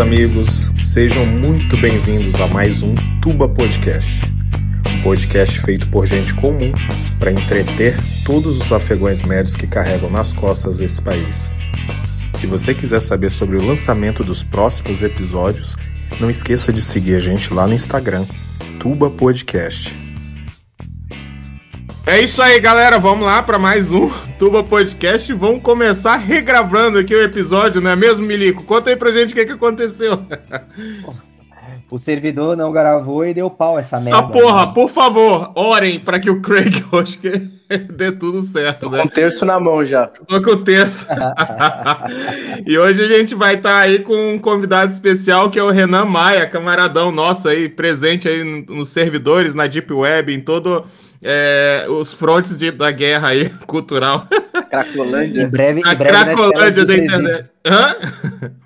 Amigos, sejam muito bem-vindos a mais um Tuba Podcast. Um podcast feito por gente comum para entreter todos os afegões médios que carregam nas costas esse país. Se você quiser saber sobre o lançamento dos próximos episódios, não esqueça de seguir a gente lá no Instagram, Tuba Podcast. É isso aí, galera. Vamos lá para mais um Tuba Podcast. Vamos começar regravando aqui o episódio, não é mesmo, Milico? Conta aí pra gente o que, que aconteceu. O servidor não gravou e deu pau essa merda. Essa porra, né? por favor, orem para que o Craig hoje dê tudo certo, Tô né? Com o terço na mão já. Tô com o terço. e hoje a gente vai estar tá aí com um convidado especial que é o Renan Maia, camaradão nosso aí, presente aí nos servidores, na Deep Web, em todo é, os frontes de, da guerra aí, cultural. Cracolândia. Em breve, a em breve Cracolândia da internet. Hã?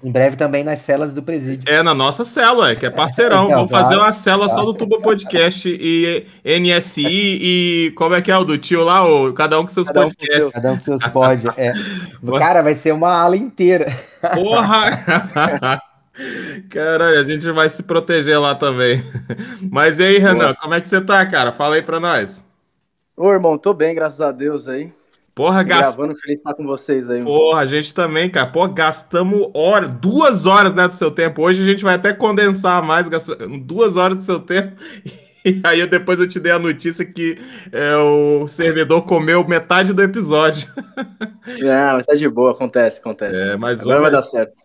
Em breve também nas celas do presídio. É, na nossa cela, que é parceirão. Então, Vamos claro, fazer uma cela claro. só do Tubo Podcast e NSI e como é que é o do tio lá? O, cada um com seus cada podcasts. Um cada um com seus pod. É. Cara, vai ser uma ala inteira. Porra! Caralho, a gente vai se proteger lá também. Mas e aí, Renan, como é que você tá, cara? Fala aí pra nós. Ô, irmão, tô bem, graças a Deus aí. Porra, gast... Gravando, feliz estar com vocês aí. Porra, a gente também, cara. Pô, gastamos hora, duas horas né, do seu tempo. Hoje a gente vai até condensar mais, duas horas do seu tempo. E aí depois eu te dei a notícia que é, o servidor comeu metade do episódio. Não, mas tá de boa, acontece, acontece. É, mas Agora vai dar certo.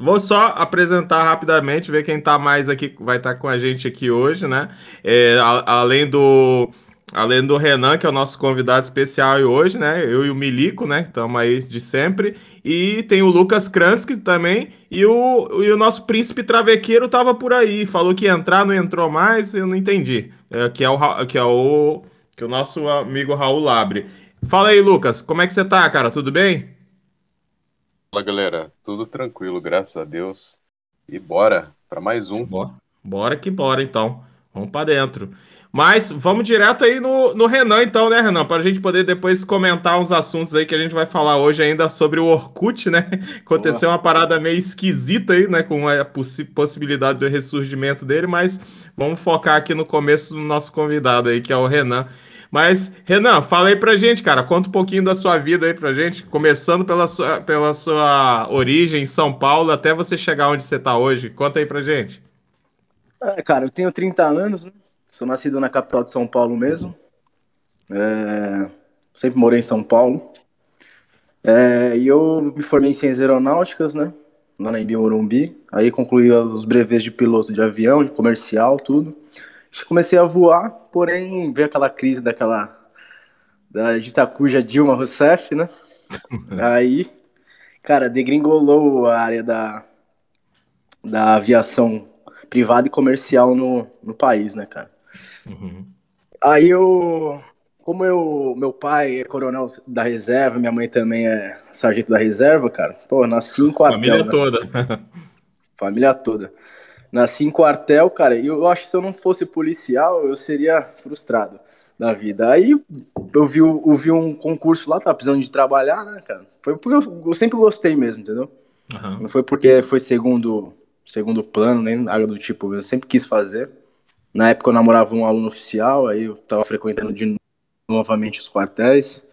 Vou só apresentar rapidamente, ver quem tá mais aqui, vai estar tá com a gente aqui hoje, né? É, a, além do além do Renan, que é o nosso convidado especial hoje, né? Eu e o Milico, né? Estamos aí de sempre. E tem o Lucas Kransky também. E o, e o nosso príncipe travequeiro tava por aí. Falou que ia entrar, não entrou mais, eu não entendi. É, que, é o, que é o que é o nosso amigo Raul Labre. Fala aí, Lucas, como é que você tá, cara? Tudo bem? Fala galera, tudo tranquilo, graças a Deus. E bora para mais um. Bora, bora que bora então. Vamos para dentro. Mas vamos direto aí no, no Renan, então, né, Renan? Para a gente poder depois comentar uns assuntos aí que a gente vai falar hoje ainda sobre o Orkut, né? Aconteceu Boa. uma parada meio esquisita aí, né? Com a possi possibilidade do ressurgimento dele, mas vamos focar aqui no começo do nosso convidado aí, que é o Renan. Mas, Renan, fala aí pra gente, cara. Conta um pouquinho da sua vida aí pra gente, começando pela sua, pela sua origem em São Paulo até você chegar onde você tá hoje. Conta aí pra gente. É, cara, eu tenho 30 anos, né? Sou nascido na capital de São Paulo mesmo. É... Sempre morei em São Paulo. É... E eu me formei em Ciências Aeronáuticas, né? Lá na Ibi Morumbi. Aí concluí os brevês de piloto de avião, de comercial, tudo comecei a voar, porém veio aquela crise daquela da ditacuja Dilma Rousseff, né? Aí, cara, degringolou a área da, da aviação privada e comercial no, no país, né, cara? Uhum. Aí eu, como eu, meu pai é coronel da reserva, minha mãe também é sargento da reserva, cara, pô, nasci em quartel. Família né? toda. Família toda nasci em quartel, cara, e eu acho que se eu não fosse policial, eu seria frustrado na vida. Aí eu vi, eu vi um concurso lá, tava precisando de trabalhar, né, cara? Foi porque eu, eu sempre gostei mesmo, entendeu? Uhum. Não foi porque foi segundo, segundo plano, nem nada do tipo, eu sempre quis fazer. Na época eu namorava um aluno oficial, aí eu tava frequentando de novamente os quartéis.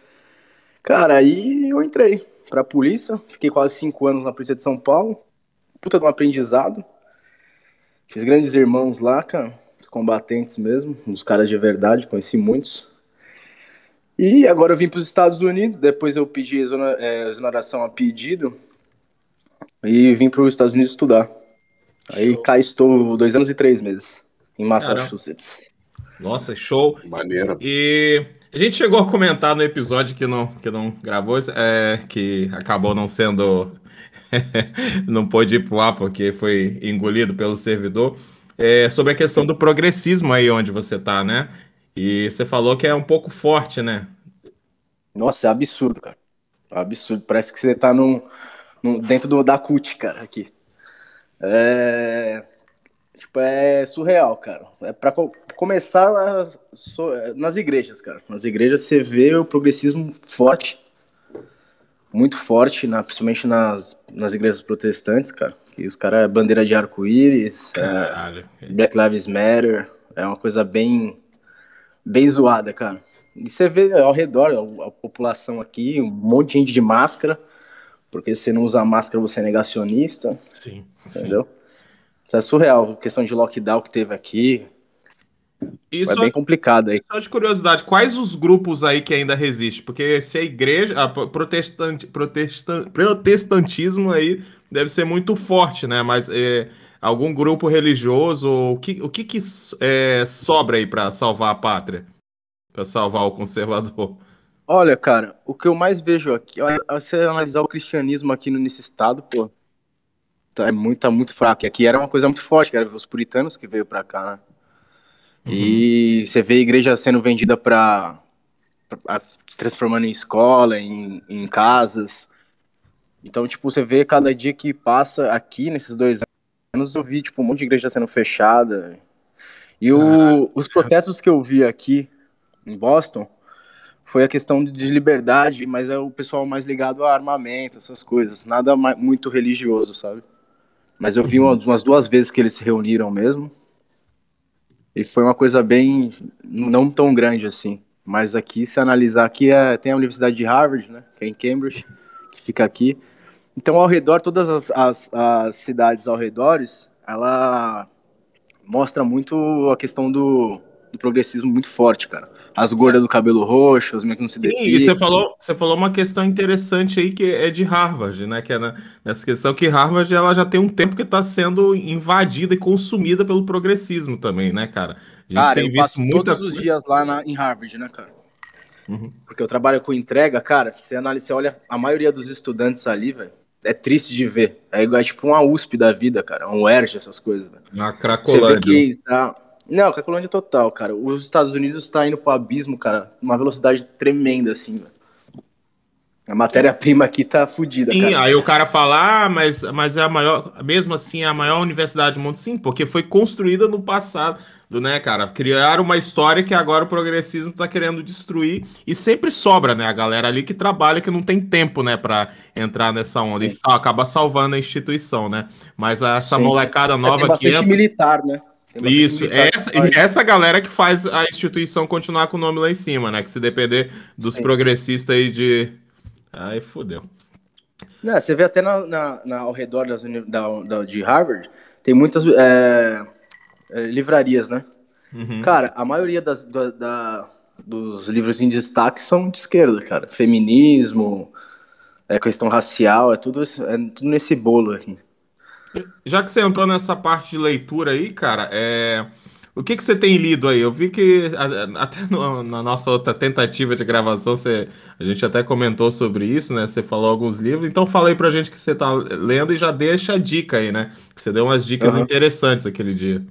Cara, aí eu entrei pra polícia, fiquei quase cinco anos na polícia de São Paulo. Puta de um aprendizado. Fiz grandes irmãos lá, cara, os combatentes mesmo, os caras de verdade, conheci muitos. E agora eu vim para os Estados Unidos, depois eu pedi é, exoneração a pedido e vim para os Estados Unidos estudar. Aí show. cá estou dois anos e três meses, em Massachusetts. Caramba. Nossa, show. Maneiro. E a gente chegou a comentar no episódio que não, que não gravou, é, que acabou não sendo não pôde ir pro ar porque foi engolido pelo servidor. É, sobre a questão do progressismo aí onde você está, né? E você falou que é um pouco forte, né? Nossa, é absurdo, cara. É absurdo. Parece que você está no, no, dentro do, da CUT, cara, aqui. É, tipo, é surreal, cara. É para co começar nas, nas igrejas, cara. Nas igrejas você vê o progressismo forte muito forte, na, principalmente nas, nas igrejas protestantes, cara. E os caras, é bandeira de arco-íris, é. Black Lives Matter, é uma coisa bem, bem zoada, cara. E você vê ao redor a, a população aqui, um monte de gente de máscara, porque se você não usa máscara você é negacionista, Sim. sim. entendeu? Isso é surreal, a questão de lockdown que teve aqui, E é bem complicado aí. só de curiosidade, quais os grupos aí que ainda resistem? Porque se a igreja, a protestante, protestan, protestantismo aí deve ser muito forte, né? Mas é, algum grupo religioso, o que, o que, que é, sobra aí para salvar a pátria? Para salvar o conservador? Olha, cara, o que eu mais vejo aqui, você analisar o cristianismo aqui nesse estado, pô, tá é muito, tá muito fraco. E aqui era uma coisa muito forte, que era os puritanos que veio pra cá, né? E você vê a igreja sendo vendida pra- se transformando em escola, em, em casas. Então, tipo, você vê cada dia que passa aqui, nesses dois anos, eu vi, tipo, um monte de igreja sendo fechada. E o- os protestos que eu vi aqui em Boston foi a questão de liberdade, mas é o pessoal mais ligado a armamento, essas coisas. Nada ma- muito religioso, sabe? Mas eu vi umas, umas duas vezes que eles se reuniram mesmo. E foi uma coisa bem. não tão grande assim. Mas aqui, se analisar aqui, é, tem a Universidade de Harvard, né? Que é em Cambridge, que fica aqui. Então, ao redor, todas as, as, as cidades ao redor, ela mostra muito a questão do, do progressismo muito forte, cara. As gordas do cabelo roxo, os meninos que não se Sim, e você falou, você falou uma questão interessante aí que é de Harvard, né? Que é na- nessa questão que Harvard ela já tem um tempo que está sendo invadida e consumida pelo progressismo também, né, cara? A gente Cara, tem eu visto passo muita todos os dias lá na- em Harvard, né, cara? Uhum. Porque eu trabalho com entrega, cara, você analisa, você olha a maioria dos estudantes ali, velho, é triste de ver. É igual é tipo uma USP da vida, cara, um UERJ, essas coisas, velho. Na Você vê Cracolândia. que tá... Não, Cracolândia total, cara. Os Estados Unidos tá indo pro abismo, cara, uma velocidade tremenda, assim, velho. A matéria-prima aqui tá fodida, Sim, cara. aí o cara fala, ah, mas, mas é a maior, mesmo assim, é a maior universidade do mundo. Sim, porque foi construída no passado, né, cara? Criaram uma história que agora o progressismo tá querendo destruir e sempre sobra, né, a galera ali que trabalha, que não tem tempo, né, pra entrar nessa onda e sal- acaba salvando a instituição, né? Mas essa Sim, sim. molecada É, nova tem que bastante entra... militar, né? Isso, é essa, faz. essa galera que faz a instituição continuar com o nome lá em cima, né? Que se depender dos Sim. progressistas aí de. Aí fodeu. Não, você vê até na, na- na- ao redor das, da, da- de Harvard, tem muitas é, é, livrarias, né? Uhum. Cara, a maioria das, da- da- dos livros em destaque são de esquerda, cara. Feminismo, é, questão racial, é tudo, é tudo nesse bolo aqui. Já que você entrou nessa parte de leitura aí, cara, é... o que que você tem lido aí? Eu vi que até no- na nossa outra tentativa de gravação, você... a gente até comentou sobre isso, né? Você falou alguns livros, então fala aí pra gente que você tá lendo e já deixa a dica aí, né? Que você deu umas dicas Aham. interessantes aquele dia.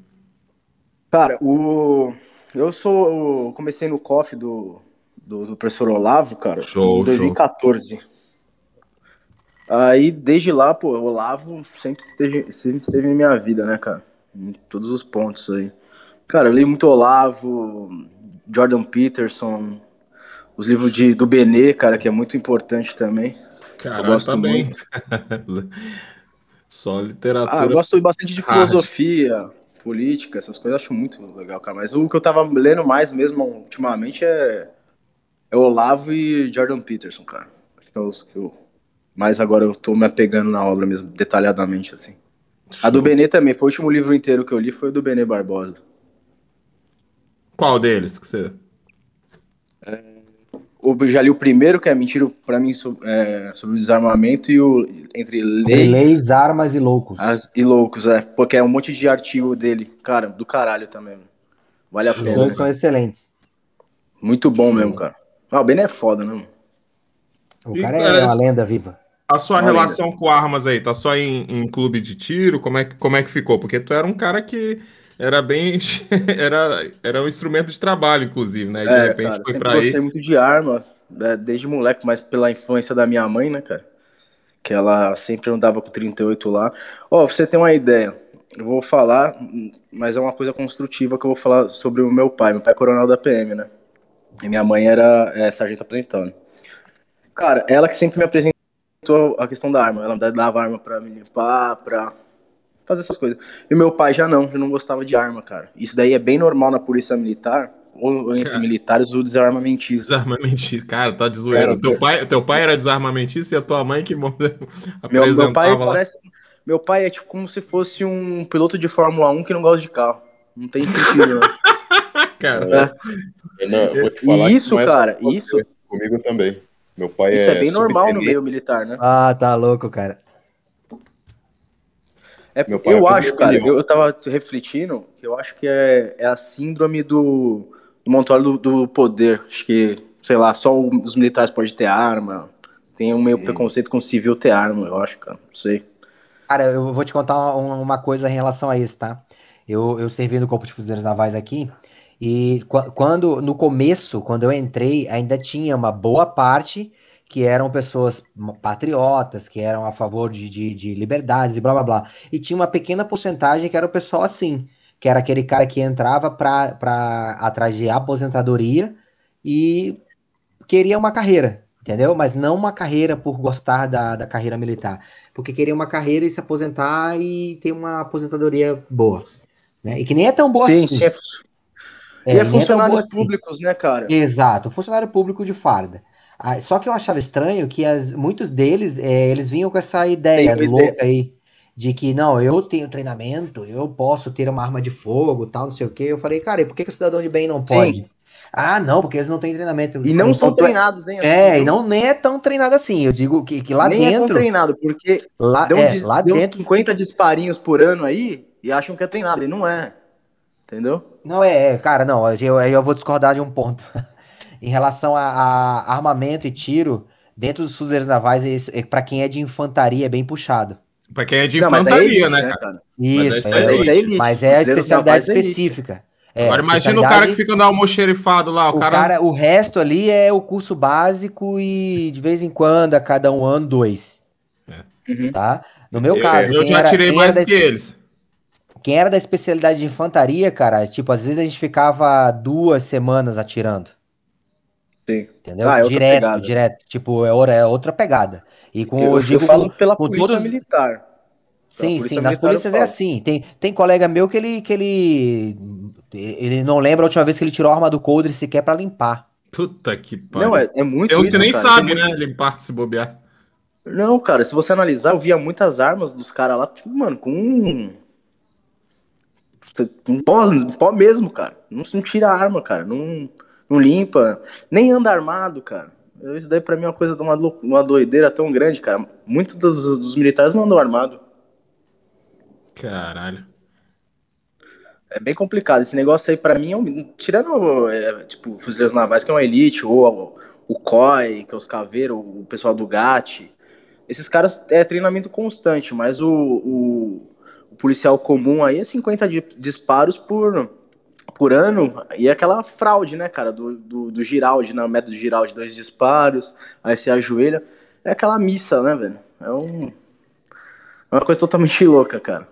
Cara, o, eu sou. eu comecei no COF do, do, do professor Olavo, cara, Show, em 2014. Aí, desde lá, pô, o Olavo sempre esteve, sempre esteve na minha vida, né, cara? Em todos os pontos aí. Cara, eu li muito Olavo, Jordan Peterson, os livros de, do Benê, cara, que é muito importante também. Caralho, gosto tá bem. muito. Só Ah, literatura. eu gosto bastante de hard. filosofia, política, essas coisas, eu acho muito legal, cara. Mas o que eu tava lendo mais mesmo ultimamente é, é Olavo e Jordan Peterson, cara. Acho que é os que eu. Mais agora eu tô me apegando na obra mesmo, detalhadamente, assim. A do Benê também, foi o último livro inteiro que eu li, foi o do Benê Barbosa. Qual deles que você... Eu já li o primeiro, que é Mentira pra mim so- é, sobre o desarmamento, e o Entre Leis, Leis, armas e loucos. As- e Loucos, é. Porque é um monte de artigo dele. Cara, do caralho também. Vale a Os pena. dois né? são excelentes. Muito bom mesmo, cara. Ah, o Ben é foda, né? mano? O cara cara, é uma lenda viva. A sua relação com armas aí, tá só em, em clube de tiro? Como é, que- como é que ficou? Porque tu era um cara que era bem. Era, era um instrumento de trabalho, inclusive, né? De É, repente cara, foi pra gostei aí. muito de arma, né, desde moleque, mas pela influência da minha mãe, né, cara? Que ela sempre andava com 38 lá. Ó, pra você ter uma ideia, eu vou falar, mas é uma coisa construtiva que eu vou falar sobre o meu pai. Meu pai é coronel da PM, né? E minha mãe era é, sargento aposentando. Cara, ela que sempre me apresentou facilitou a questão da arma. Ela dava arma pra me limpar, pra fazer essas coisas. E meu pai já não, já não gostava de arma, cara. Isso daí é bem normal na polícia militar, ou entre Cara. militares, o desarmamentista. Desarmamentista. Cara, tá de zoeira. Cara, teu, pai, teu pai era desarmamentista e a tua mãe que Meu, apresentava meu pai lá. parece. Meu pai é tipo como se fosse um piloto de Fórmula 1 que não gosta de carro. Não tem sentido, né? Cara, É. Eu vou te E falar isso, não é cara, isso- Comigo também. Meu pai Isso é bem normal no meio militar, né? Ah, tá louco, cara. É, Meu pai é eu o acho, cara, eu, eu tava refletindo que eu acho que é, é a síndrome do, do montório do, do poder. Acho que, sei lá, só os militares podem ter arma. Tem um meio preconceito com o civil ter arma, eu acho, cara. Não sei. Cara, eu vou te contar uma, uma coisa em relação a isso, tá? Eu, eu servi no Corpo de Fuzileiros Navais aqui, e qu- quando, no começo, quando eu entrei, ainda tinha uma boa parte que eram pessoas patriotas, que eram a favor de, de, de liberdades e blá blá blá. E tinha uma pequena porcentagem que era o pessoal assim, que era aquele cara que entrava pra, pra atrás de aposentadoria e queria uma carreira, entendeu? Mas não uma carreira por gostar da, da carreira militar porque queria uma carreira e se aposentar e ter uma aposentadoria boa. Né? E que nem é tão boa sim, assim. sim. É, É, e nem é tão funcionários boa assim. públicos, né, cara? Exato, funcionário público de farda. Ah, só que eu achava estranho que as- muitos deles, é, eles vinham com essa ideia Tem louca aí, de que, não, eu tenho treinamento, eu posso ter uma arma de fogo, tal, não sei o quê. Eu falei, cara, e por que, que o cidadão de bem não Sim. pode? Ah, não, porque eles não têm treinamento. E não são Então, treinados, hein? assim, É, e não nem é tão treinado assim. Eu digo que, que lá Nem é tão dentro, treinado, porque lá, deu, é, lá deu dentro 50 disparinhos por ano aí e acham que é treinado. E não é. Entendeu? Não, é, é, cara, não, eu, eu vou discordar de um ponto. em relação a, a armamento e tiro, dentro dos fuzileiros navais, isso, é, para quem é de infantaria, é bem puxado. pra quem é de Não, mas é infantaria, elite, né, cara? Isso, esse é, é Mas isso é elite. elite. mas é a especialidade é específica. É, Agora imagina o cara que fica no almoxerifado lá, o, o cara... cara, o resto ali é o curso básico e de vez em quando, a cada um ano, dois. Uhum. Tá? No meu eu, caso, eu já era- tirei mais era que eles. Quem era da especialidade de infantaria, cara, tipo, às vezes a gente ficava duas semanas atirando. Sim. Entendeu? Ah, é direto, pegada. direto. Tipo, é outra, é outra pegada. E com, Eu, eu eu digo falo pela com polícia todos- militar. Sim, polícia sim, nas militar eu polícias é assim. Tem, tem colega meu que ele, que ele. Ele não lembra a última vez que ele tirou a arma do coldre sequer pra limpar. Puta que pariu. Não, é, é muito uns isso, que nem cara. sabe, Tem né, limpar, se bobear. Não, cara, se você analisar, eu via muitas armas dos caras lá, tipo, mano, com pó, um pó mesmo, cara. Não, não tira a arma, cara. Não, não limpa. Nem anda armado, cara. Isso daí pra mim é uma coisa de uma, uma doideira tão grande, cara. Muitos dos, dos militares não andam armado. Caralho. É bem complicado. Esse negócio aí, pra mim, é um, tirando, é, tipo, fuzileiros navais, que é uma elite, ou o, o COI, que é os caveiros, o pessoal do GAT. Esses caras é treinamento constante, mas o, o policial comum aí é 50 di- disparos por, por ano. E é aquela fraude, né, cara, do, do, do Giraldi, né, o método Giraldi, dois disparos, aí você ajoelha. É aquela missa, né, velho? É um, é uma coisa totalmente louca, cara.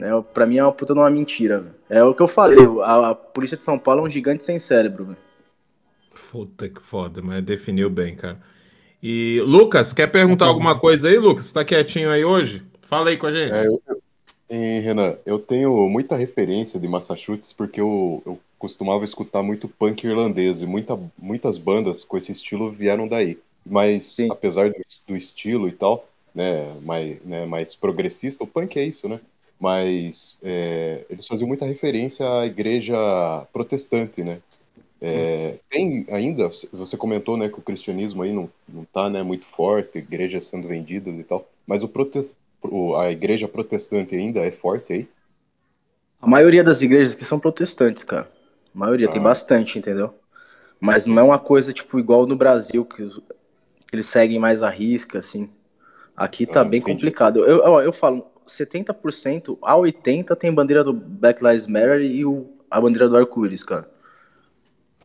É, pra mim é uma puta de uma mentira, velho. É o que eu falei, a, a polícia de São Paulo é um gigante sem cérebro, velho. Puta que foda, mas definiu bem, cara. E Lucas, quer perguntar alguma coisa aí, Lucas? Você tá quietinho aí hoje? Fala aí com a gente. É, eu- e, Renan, eu tenho muita referência de Massachusetts porque eu, eu costumava escutar muito punk irlandês e muita, muitas bandas com esse estilo vieram daí. Mas Sim. apesar do, do estilo e tal, né, mais, né, mais progressista, o punk é isso, né? Mas é, eles faziam muita referência à igreja protestante, né? É, tem ainda, você comentou, né, que o cristianismo aí não, não tá, né, muito forte, igrejas sendo vendidas e tal, mas o prote- o- a igreja protestante ainda é forte aí? A maioria das igrejas aqui são protestantes, cara. A maioria, tem Ah. bastante, entendeu? Mas não é uma coisa, tipo, igual no Brasil, que, os- que eles seguem mais a risca, assim. Aqui tá Ah, bem entendi. complicado. Eu, ó, eu falo, 70% a 80% tem bandeira do Black Lives Matter e o, a bandeira do arco-íris, cara.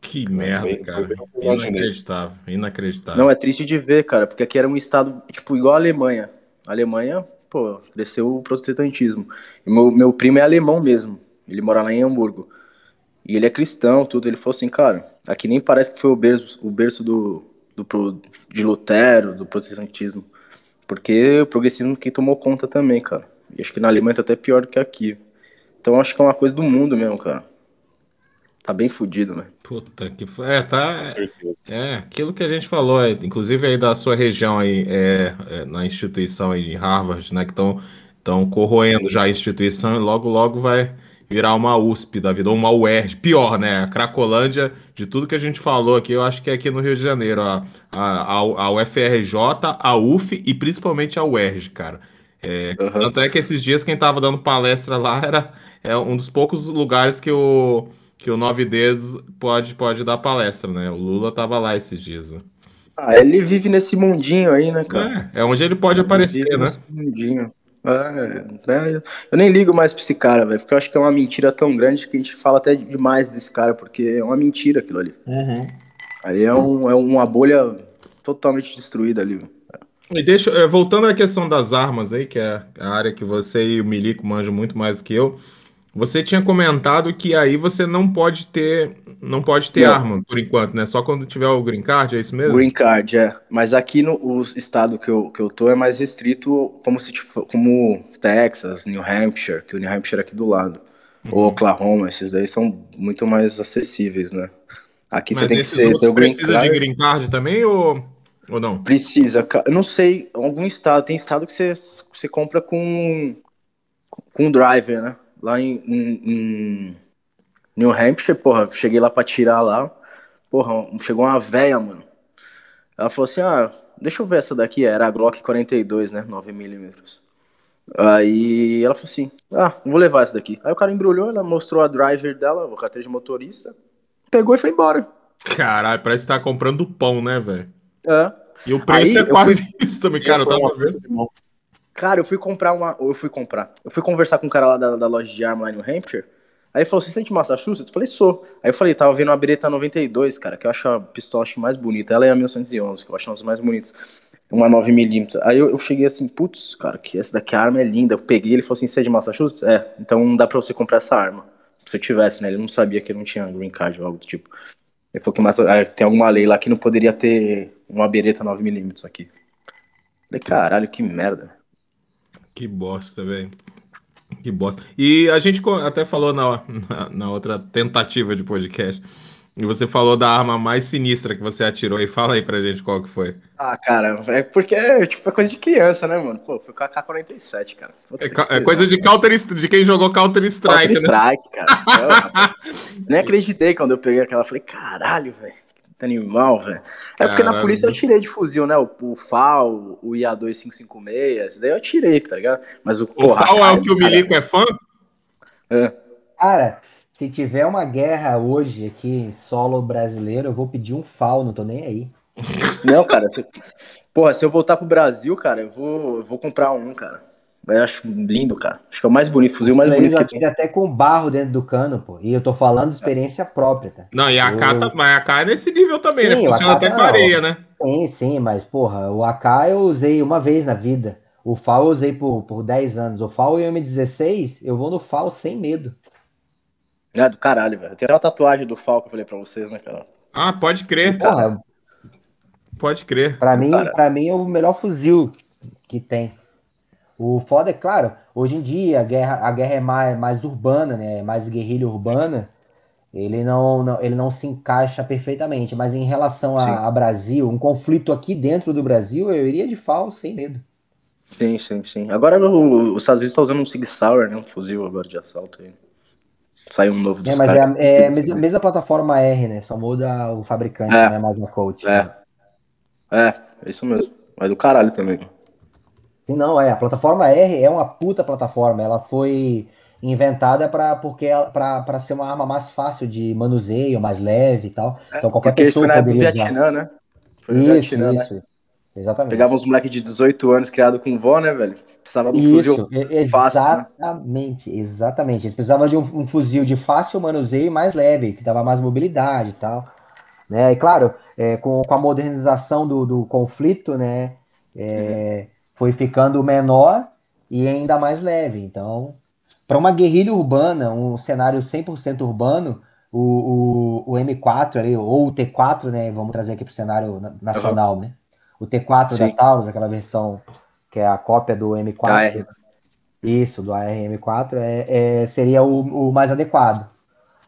Que merda, bem- cara. eu. Inacreditável, inacreditável. Não, é triste de ver, cara, porque aqui era um estado, tipo, igual a Alemanha. A Alemanha, pô, cresceu o protestantismo. E meu, meu primo é alemão mesmo. Ele mora lá em Hamburgo. E ele é cristão, tudo. Ele falou assim, cara, aqui nem parece que foi o berço, o berço do, do, de Lutero, do protestantismo. Porque o progressismo que tomou conta também, cara. E acho que na Alemanha tá até pior do que aqui. Então acho que é uma coisa do mundo mesmo, cara. Tá bem fudido, né? Puta que foi. É, tá. Com certeza. É, aquilo que a gente falou, é, inclusive aí da sua região aí, é, é, na instituição aí de Harvard, né, que estão estão corroendo já a instituição e logo logo vai virar uma USP da vida, ou uma UERJ, pior, né, a Cracolândia, de tudo que a gente falou aqui, eu acho que é aqui no Rio de Janeiro, a, a, a UFRJ, a UF e principalmente a UERJ, cara. É, Uhum. Tanto é que esses dias quem tava dando palestra lá era é um dos poucos lugares que o, que o Nove Dedos pode, pode dar palestra, né? O Lula tava lá esses dias. Né? Ah, ele vive nesse mundinho aí, né, cara? É, é onde ele pode aparecer, Vive né? nesse mundinho. É, é, eu nem ligo mais pra esse cara, velho, porque eu acho que é uma mentira tão grande que a gente fala até demais desse cara, porque é uma mentira aquilo ali. Ali é, um, é uma bolha totalmente destruída ali. velho. E deixa, é, voltando à questão das armas aí, que é a área que você e o Milico manjam muito mais do que eu, você tinha comentado que aí você não pode ter, não pode ter Não. arma por enquanto, né? Só quando tiver o green card, é isso mesmo? Green Card, é. Mas aqui no o estado que eu, que eu tô é mais restrito, como se tipo, como Texas, New Hampshire, que o New Hampshire é aqui do lado. Ou Oklahoma, esses daí são muito mais acessíveis, né? Aqui Mas você tem que ser, ter o Green precisa Card. de green card também ou, ou não? Precisa, eu não sei, algum estado, tem estado que você, você compra com, com driver, né? Lá em, em- em New Hampshire, porra, cheguei lá pra tirar lá, porra, chegou uma véia, mano. Ela falou assim, ah, deixa eu ver essa daqui, era a Glock 42, né, 9mm. Aí ela falou assim, ah, vou levar essa daqui. Aí o cara embrulhou, ela mostrou a driver dela, o carteira de motorista, pegou e foi embora. Caralho, parece que tá comprando pão, né, velho? É. E o preço Aí é quase isso também, cara. Eu tava vendo. Cara, eu fui comprar uma. Eu fui comprar. Eu fui conversar com um cara lá da, da loja de arma lá New Hampshire. Aí ele falou: Você é de Massachusetts? Eu falei: Sou. Aí eu falei: Tava vendo uma Beretta 92, cara, que eu acho a pistola acho mais bonita. Ela é a 1911, que eu acho uma das mais bonitas. Uma 9mm. Aí eu, eu cheguei assim: Putz, cara, que essa daqui a arma é linda. Eu peguei ele falou assim: Você é de Massachusetts? É, então não dá pra você comprar essa arma. Se eu tivesse, né? Ele não sabia que eu não tinha green card ou algo do tipo. Ele falou que Massa- ah, tem alguma lei lá que não poderia ter uma Beretta 9mm aqui. Falei: Caralho, que merda. Que bosta, velho. Que bosta. E a gente até falou na, na, na outra tentativa de podcast. E você falou da arma mais sinistra que você atirou. E fala aí pra gente qual que foi. Ah, cara, é porque é tipo é coisa de criança, né, mano? Pô, foi com a K-47, cara. Puta É, é coisa de Counter de quem jogou Counter Strike, Counter né? Strike, cara. Eu nem acreditei quando eu peguei aquela. Falei, caralho, velho. Animal, velho. É porque na polícia eu tirei de fuzil, né? O, o FAL, o IA2556, esse daí eu tirei, tá ligado? Mas o, O porra, FAL é cara, o que o cara, Milico é fã? é. Cara, se tiver uma guerra hoje aqui em solo brasileiro, eu vou pedir um FAL, não tô nem aí. Não, cara. Se, porra, se eu voltar pro Brasil, cara, eu vou, eu vou comprar um, cara. Eu acho lindo, cara. Acho que é o mais bonito, fuzil mais bonito que tem. até com barro dentro do cano, pô. E eu tô falando de experiência própria, tá? Não, e a K, Eu- tá, mas a K é nesse nível também, né? Sim, o Funciona AK até tá- com areia, né? Sim, sim, mas porra, o AK eu usei uma vez na vida. O FAL eu usei por, por 10 anos. O FAL e o M16, eu vou no FAL sem medo. É do caralho, velho. Tem uma tatuagem do FAL que eu falei pra vocês, né, cara? Ah, pode crer, Porra, pode crer. Pra mim, pra mim é o melhor fuzil que tem. O foda é claro, hoje em dia a guerra, a guerra é mais, mais urbana, né? Mais guerrilha urbana. Ele não, não- ele não se encaixa perfeitamente. Mas em relação a, a Brasil, um conflito aqui dentro do Brasil, eu iria de FAL sem medo. Sim, sim, sim. Agora o- os Estados Unidos tá usando um Sig Sauer, né? Um fuzil agora de assalto aí. Saiu um novo dos É, mas é, a- é mesma, mesma plataforma R, né? Só muda o fabricante, É. né? Mais a coach. É. É, é isso mesmo. Mas do caralho também. Sim, não, é. A plataforma R é uma puta plataforma. Ela foi inventada para porque pra ser uma arma mais fácil de manuseio, mais leve e tal. Então qualquer pessoa foi na época do poderia usar. Vietnã, né? Foi Isso, Vietnã, né? isso. Exatamente. Pegava uns moleques de 18 anos criado com vó, né, velho? Precisava de um Isso, fuzil e- fácil, né? exatamente, exatamente. Eles precisavam de um, um fuzil de fácil manuseio e mais leve, que dava mais mobilidade e tal. Né? E claro, é, com, com a modernização do, do conflito, né, é, foi ficando menor e ainda mais leve. Então, para uma guerrilha urbana, um cenário 100% urbano, o, o, o M4 ali, ou o T4, né, vamos trazer aqui para o cenário na- nacional, né? O T4 da Sim. Taurus, aquela versão que é a cópia do M4. AR. Isso, do ARM4, é, é, seria o, o mais adequado,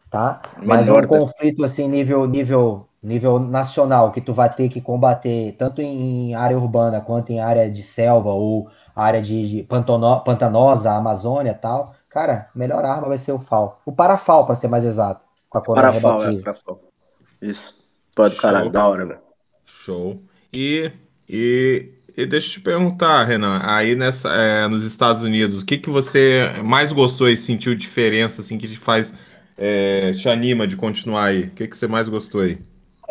tá? Mas um conflito assim, nível, nível, nível nacional, que tu vai ter que combater tanto em área urbana quanto em área de selva ou área de, de pantano, pantanosa, Amazônia tal, cara, melhor arma vai ser o FAL. O Parafal, para ser mais exato, com a coroa Parafal, é, parafal. Isso. Pode, caralho, da hora, velho. Show. E, e, e deixa eu te perguntar, Renan, aí nessa, é, nos Estados Unidos, o que que você mais gostou e sentiu diferença, assim, que te faz, é, te anima de continuar aí? O que que você mais gostou aí?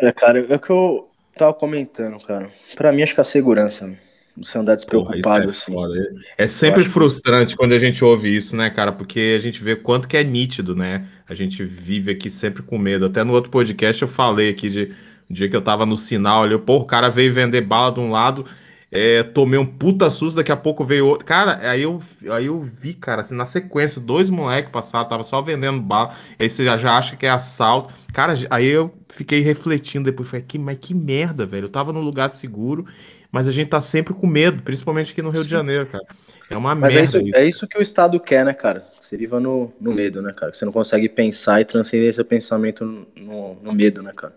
Olha, cara, é o que eu tava comentando, cara. Pra mim, acho que a segurança? Você andar Porra, isso despreocupado, é assim. foda. É sempre acho que- frustrante quando a gente ouve isso, né, cara? Porque a gente vê quanto que é nítido, né? A gente vive aqui sempre com medo. Até no outro podcast eu falei aqui de um dia que eu tava no sinal ali, pô, o cara veio vender bala de um lado, é, tomei um puta susto, daqui a pouco veio outro. Cara, aí eu, aí eu vi, cara, assim, na sequência, dois moleques passaram, tava só vendendo bala, aí você já, já acha que é assalto. Cara, aí eu fiquei refletindo depois, falei, que, mas que merda, velho. Eu tava num lugar seguro, mas a gente tá sempre com medo, principalmente aqui no Rio de Janeiro, cara. É uma Mas merda é isso, isso. é isso que o Estado quer, né, cara? Que Você viva no, no medo, né, cara? Que você não consegue pensar e transcender esse pensamento no, no medo, né, cara?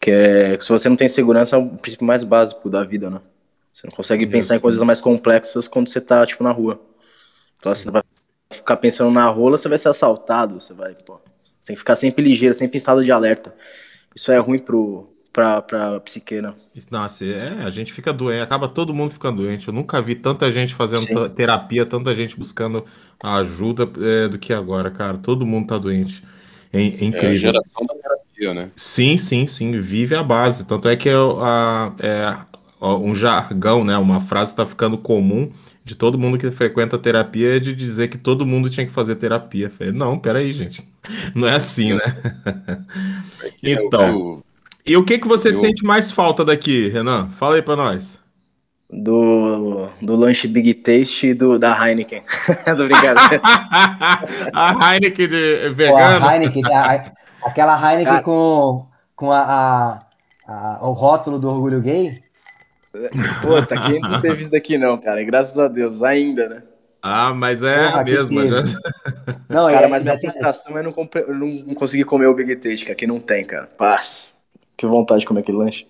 Que é que se você não tem segurança, é o princípio mais básico da vida, né? Você não consegue Isso. pensar em coisas mais complexas quando você tá, tipo, na rua. Então, você vai ficar pensando na rola, você vai ser assaltado, você vai, pô. Você tem que ficar sempre ligeiro, sempre em estado de alerta. Isso é ruim pro, pra, pra psique, né? Nossa, é, a gente fica doente, acaba todo mundo ficando doente. Eu nunca vi tanta gente fazendo terapia, tanta gente buscando ajuda é, do que agora, cara. Todo mundo tá doente. É, é É a incrível. geração da terapia, né? Sim, sim, sim, vive a base. Tanto é que é, a- é, um jargão, né? Uma frase está ficando comum de todo mundo que frequenta terapia é de dizer que todo mundo tinha que fazer terapia. Eu Falei, não, peraí, gente. Não é assim, né? Então, Eu- e o que que você eu- sente mais falta daqui, Renan? Fala aí pra nós. Do, do lanche Big Taste e do, da Heineken. do brincadeira. a Heineken de Pô, vegano. a Heineken, a- aquela Heineken Cara. com, com a, a- a- o rótulo do orgulho gay. Pô, tá quem não teve isso daqui não, cara. Graças a Deus, ainda, né? Ah, mas é Porra, mesma. teve. já- Não, Cara, é- mas minha é- frustração é não, compre... não conseguir comer o Big Taste, que aqui não tem, cara. Paz. Que vontade de comer aquele lanche.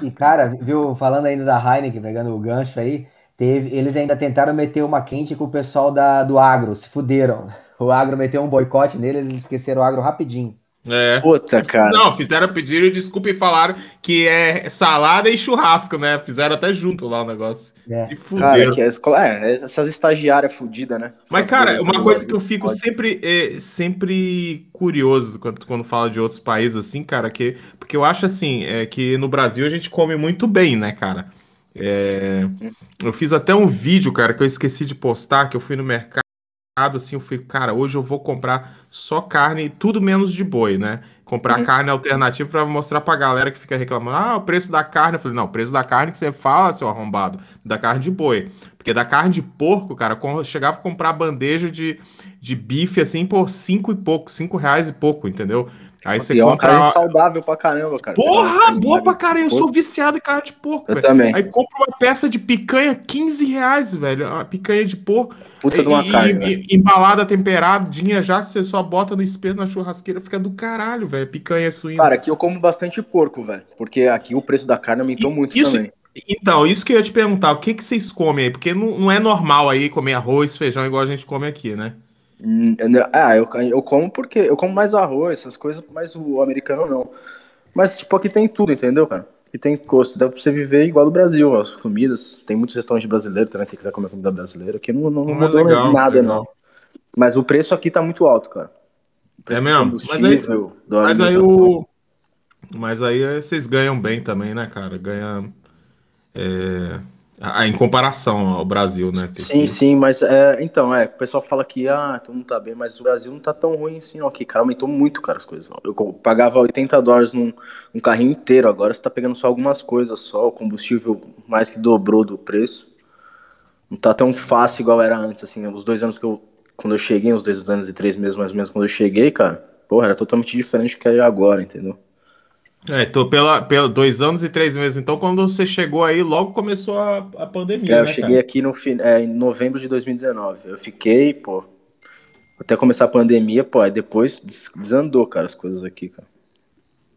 E, cara, viu, falando ainda da Heineken, pegando o gancho aí, teve, eles ainda tentaram meter uma quente com o pessoal da, do agro, se fuderam. O agro meteu um boicote neles e esqueceram o agro rapidinho. É. Puta, cara. Não, fizeram pedido desculpa e falaram que é salada e churrasco, né? Fizeram até junto lá o negócio. É. Se Cara, que a escola... é, essas estagiárias fudidas, né? Mas, Essas cara, uma coisa que eu fico pode. sempre, é, sempre curioso quando, quando fala de outros países, assim, cara, que, porque eu acho assim, é, que no Brasil a gente come muito bem, né, cara? É, eu fiz até um vídeo, cara, que eu esqueci de postar, que eu fui no mercado, assim, eu fui, cara, hoje eu vou comprar só carne, tudo menos de boi, né? Comprar Uhum. carne alternativa pra mostrar pra galera que fica reclamando, ah, o preço da carne. Eu falei, não, o preço da carne que você fala, seu arrombado, da carne de boi. Porque da carne de porco, cara, chegava a comprar bandeja de, de bife, assim, por cinco e pouco, cinco reais e pouco, entendeu? Aí você E é uma compra... carne saudável pra caramba, cara. Porra, boa pra caramba. eu sou viciado em carne de porco, Eu velho. também. Aí compra uma peça de picanha, 15 reais, velho. Uma picanha de porco. Puta de uma E- carne, e- e- embalada, temperadinha já, você só bota no espelho na churrasqueira, fica do caralho, velho. Picanha suína. Cara, aqui eu como bastante porco, velho. Porque aqui o preço da carne aumentou E- muito isso- também. Então, isso que eu ia te perguntar, o que que vocês comem aí? Porque não, não é normal aí comer arroz, feijão igual a gente come aqui, né? Ah, eu, eu como porque eu como mais arroz, essas coisas, mas o americano não. Mas, tipo, aqui tem tudo, entendeu, cara? Aqui tem gosto, dá pra você viver igual do Brasil, as comidas. Tem muitos restaurantes brasileiros também, se quiser comer comida brasileira. Aqui não, não, Não é mudou legal, nada, legal. não. Mas o preço aqui tá muito alto, cara. É mesmo? combustível, da Mas aí o. Mas aí vocês ganham bem também, né, cara? Ganha. é, a- Em comparação ao Brasil, né? Que- Sim, sim, mas é, então, é, o pessoal fala que ah, todo mundo tá bem, mas o Brasil não tá tão ruim assim, ó. Aqui, cara, aumentou muito, cara, as coisas. ó. Eu pagava 80 dólares num, num carrinho inteiro, agora você tá pegando só algumas coisas só, o combustível mais que dobrou do preço. Não tá tão fácil igual era antes, assim, os dois anos que eu, quando eu cheguei, uns dois anos e três meses mais ou menos, quando eu cheguei, cara, porra, era totalmente diferente do que é agora, entendeu? É, tô pela, pela dois anos e três meses. Então, quando você chegou aí, logo começou a, a pandemia. É, eu né, cheguei cara? aqui no é, em novembro de 2019. Eu fiquei, pô, até começar a pandemia, pô, aí depois des- desandou, cara, as coisas aqui, cara.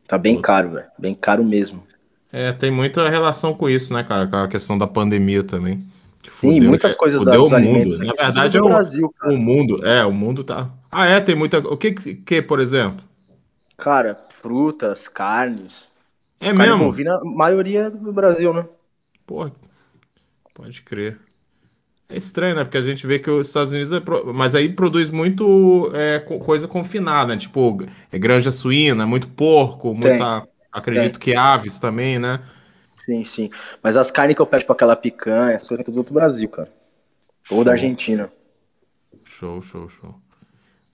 Tá bem caro, velho. Bem caro mesmo. É, tem muita relação com isso, né, cara? Com a questão da pandemia também. Que Sim, fudeu, muitas já- coisas fudeu dos o mundo. Na verdade, é o, Brasil, o mundo. É, o mundo tá. Ah, é, tem muita. O que, que, por exemplo? Cara, frutas, carnes. É Carne mesmo? bovina, a maioria do Brasil, né? Pô, pode crer. É estranho, né? Porque a gente vê que os Estados Unidos. É pro- Mas aí produz muito é, co- coisa confinada, né? Tipo, é granja suína, muito porco, muita. Acredito que aves também, né? Sim, sim. Mas as carnes que eu pego, tipo aquela picanha, essas coisas, é tudo do Brasil, cara. Ou da Show. Argentina. Show, show, show.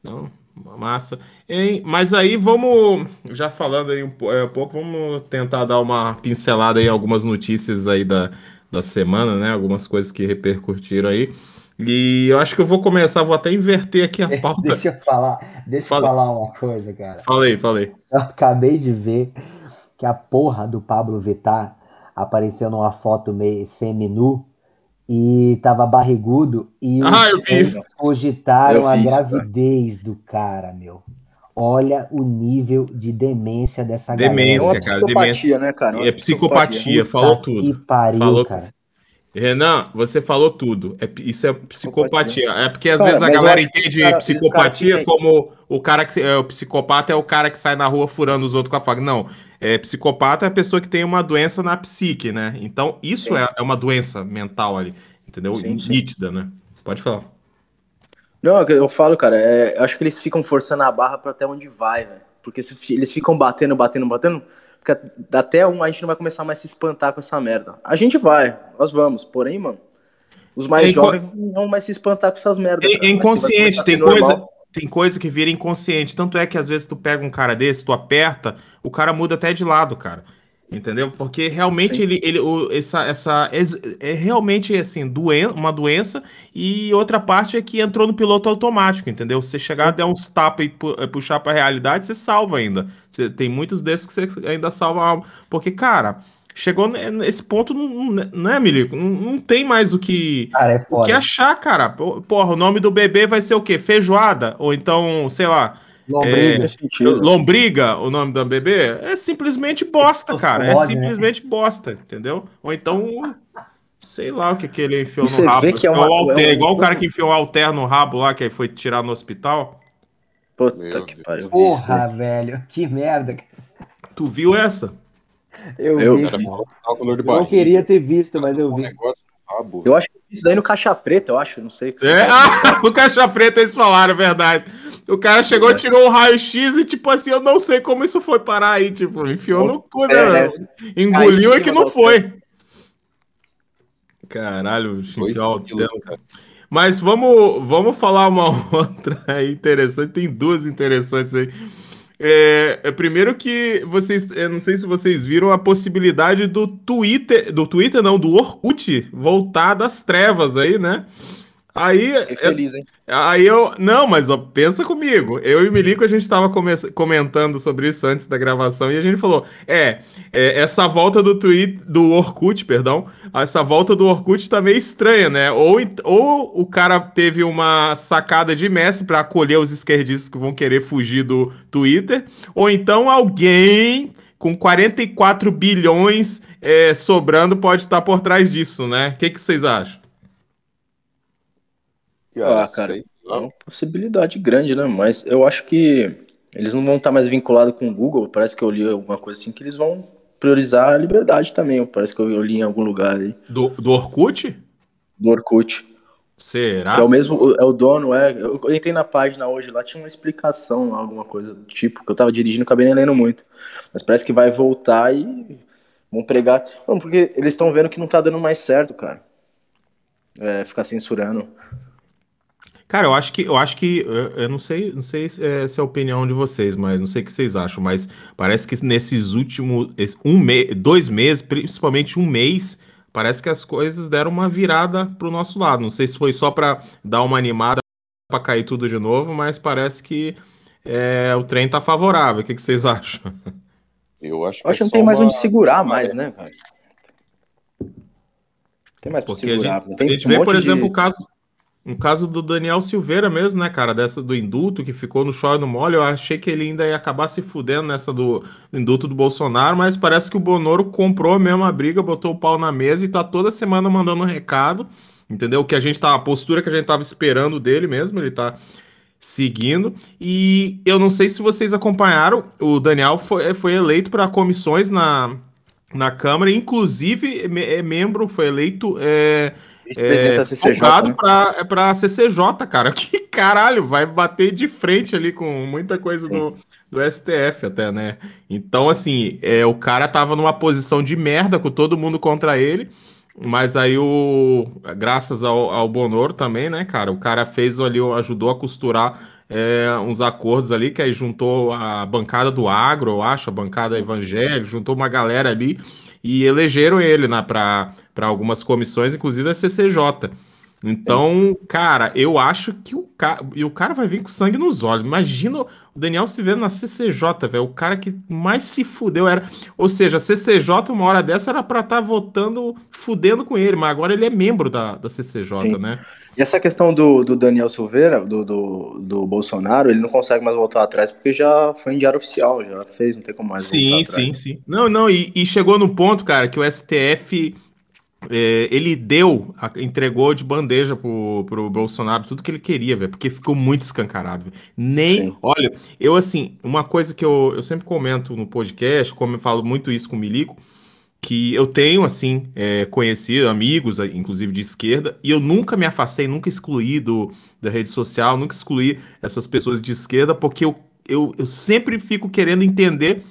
Não, massa. Hein, mas aí vamos, já falando aí um, é, um pouco, vamos tentar dar uma pincelada aí, algumas notícias aí da, da semana, né? Algumas coisas que repercutiram aí. E eu acho que eu vou começar, vou até inverter aqui a pauta. Deixa eu falar, deixa eu Fala. falar uma coisa, cara. Falei, falei. Eu acabei de ver que a porra do Pablo Vittar apareceu numa foto meio semi-nu e tava barrigudo e os Ah, eu vi fãs isso. cogitaram Eu a vi isso, cara. gravidez do cara, meu. Olha o nível de demência dessa É Demência, galera. cara, psicopatia, né, cara? É psicopatia, falou tudo. Que pariu, Falou- cara. Renan, você falou tudo. É, isso é psicopatia. É porque às Cara, vezes a galera entende cara- psicopatia cara como o cara que é, o psicopata é o cara que sai na rua furando os outros com a faca. Não, é psicopata é a pessoa que tem uma doença na psique, né? Então isso é, é uma doença mental ali, entendeu? Sim, sim. Nítida, né? Pode falar. Não, é eu falo, cara, é, eu acho que eles ficam forçando a barra pra até onde vai, velho. Porque se eles ficam batendo, batendo, batendo, porque até um a gente não vai começar mais a se espantar com essa merda. A gente vai, nós vamos, porém, mano, os mais É inco- jovens não vão mais se espantar com essas merdas. É, inconsciente, tem normal. coisa, tem coisa que vira inconsciente. Tanto é que às vezes tu pega um cara desse, tu aperta, o cara muda até de lado, cara. Entendeu? Porque realmente Sim. ele, ele o, essa, essa é, é realmente assim, doen, uma doença e outra parte é que entrou no piloto automático, entendeu? Você chegar, der uns tapas e pu- eh, puxar pra realidade, você salva ainda. Você, tem muitos desses que você ainda salva a alma. Porque, cara, chegou ne- nesse ponto, não é, Milico? Não, não tem mais o que. Cara, é O que achar, cara? Porra, o nome do bebê vai ser o quê? Feijoada? Ou então, sei lá, Lombriga. Sentido. lombriga, o nome do bebê? É simplesmente bosta, cara. É né? simplesmente bosta, entendeu? Ou então, sei lá o que, que ele enfiou você no rabo. vê que é uma- o alter, é um- igual o cara que enfiou o alter no rabo lá, que aí foi tirar no hospital. Puta Meu que pariu. isso, Porra, né? velho. Que merda. Tu viu essa? Eu, Eu- vi, cara Eu não queria ter visto, mas eu Um vi. negócio no rabo. Eu acho que isso daí no caixa preta, eu acho, não sei. o que você É, ah, o caixa preta eles falaram, é verdade. O cara chegou, É. tirou o raio-x e, tipo assim, eu não sei como isso foi parar aí. Tipo, enfiou no cu, né? É, meu? Engoliu é em que não foi. Caralho, enfiar o dedo. cara. Mas vamos, vamos falar uma outra aí interessante. Tem duas interessantes aí. É, é, primeiro que vocês, eu não sei se vocês viram a possibilidade do Twitter, do Twitter não, do Orkut voltar das trevas aí, né? Aí, feliz, hein? Aí eu. Não, mas ó, pensa comigo. Eu e o Milico, a gente tava come- comentando sobre isso antes da gravação e a gente falou: é, é, essa volta do tweet, do Orkut, perdão, essa volta do Orkut tá meio estranha, né? Ou, ou o cara teve uma sacada de mestre pra acolher os esquerdistas que vão querer fugir do Twitter, ou então alguém com 44 bilhões é, sobrando pode estar por trás disso, né? O que, que vocês acham? Cara, Ah, cara, sei É uma possibilidade grande, né? Mas eu acho que eles não vão estar mais vinculados com o Google. Parece que eu li alguma coisa assim que eles vão priorizar a liberdade também. Parece que eu li em algum lugar aí. Do, do Orkut? Do Orkut. Será? Que é o mesmo, é o dono, é. Eu eu entrei na página hoje lá, tinha uma explicação, alguma coisa do tipo, que eu tava dirigindo, acabei nem lendo muito. Mas parece que vai voltar e vão pregar. Não, porque eles estão vendo que não tá dando mais certo, cara. É, ficar censurando. Cara, eu acho que eu acho que eu, eu não sei, não sei se é, se é a opinião de vocês, mas não sei o que vocês acham, mas parece que nesses últimos esse- um mês, dois meses, principalmente um mês, parece que as coisas deram uma virada pro nosso lado. Não sei se foi só pra dar uma animada pra cair tudo de novo, mas parece que é, o trem tá favorável. O que, que vocês acham? Eu acho que, Eu acho que é não só tem mais uma- onde segurar mais, né, cara? Tem mais pra Porque a segurar. gente, tem a gente um vê, por de- exemplo, o caso, o caso do Daniel Silveira mesmo, né, cara? Dessa do indulto que ficou no choro no mole. Eu achei que ele ainda ia acabar se fudendo nessa do, do indulto do Bolsonaro, mas parece que o Bonoro comprou mesmo a briga, botou o pau na mesa e tá toda semana mandando um recado, entendeu? Que a gente tá, a postura que a gente tava esperando dele mesmo, ele tá seguindo. E eu não sei se vocês acompanharam, o Daniel foi, foi eleito para comissões na, na Câmara, inclusive me- é membro, foi eleito. É, Da CCJ, né? pra, é pra CCJ, cara. Que caralho, vai bater de frente ali com muita coisa do, do STF até, né? Então, assim, é, o cara tava numa posição de merda com todo mundo contra ele. Mas aí o. Graças ao, ao Bonoro também, né, cara? O cara fez ali, ajudou a costurar é, uns acordos ali, que aí juntou a bancada do agro, eu acho, a bancada evangélica, juntou uma galera ali e elegeram ele né, para algumas comissões, inclusive a CCJ. Então, cara, eu acho que o cara. E o cara vai vir com sangue nos olhos. Imagina o Daniel se vendo na CCJ, velho. O cara que mais se fudeu era. Ou seja, a CCJ, uma hora dessa, era pra estar votando, fudendo com ele, mas agora ele é membro da, da CCJ, Sim. né? E essa questão do, do Daniel Silveira, do, do, do Bolsonaro, ele não consegue mais voltar atrás porque já foi em diário oficial, já fez, não tem como mais Sim, voltar atrás. sim, sim. Não, não, e, e chegou num ponto, cara, que o STF é, ele deu, entregou de bandeja pro, pro Bolsonaro tudo que ele queria, velho, porque ficou muito escancarado. velho. Nem, Sim. olha, eu assim, uma coisa que eu, eu sempre comento no podcast, como eu falo muito isso com o Milico, que eu tenho, assim, é, conhecido, amigos, inclusive de esquerda, e eu nunca me afastei, nunca excluí do, da rede social, nunca excluí essas pessoas de esquerda, porque eu, eu, eu sempre fico querendo entender.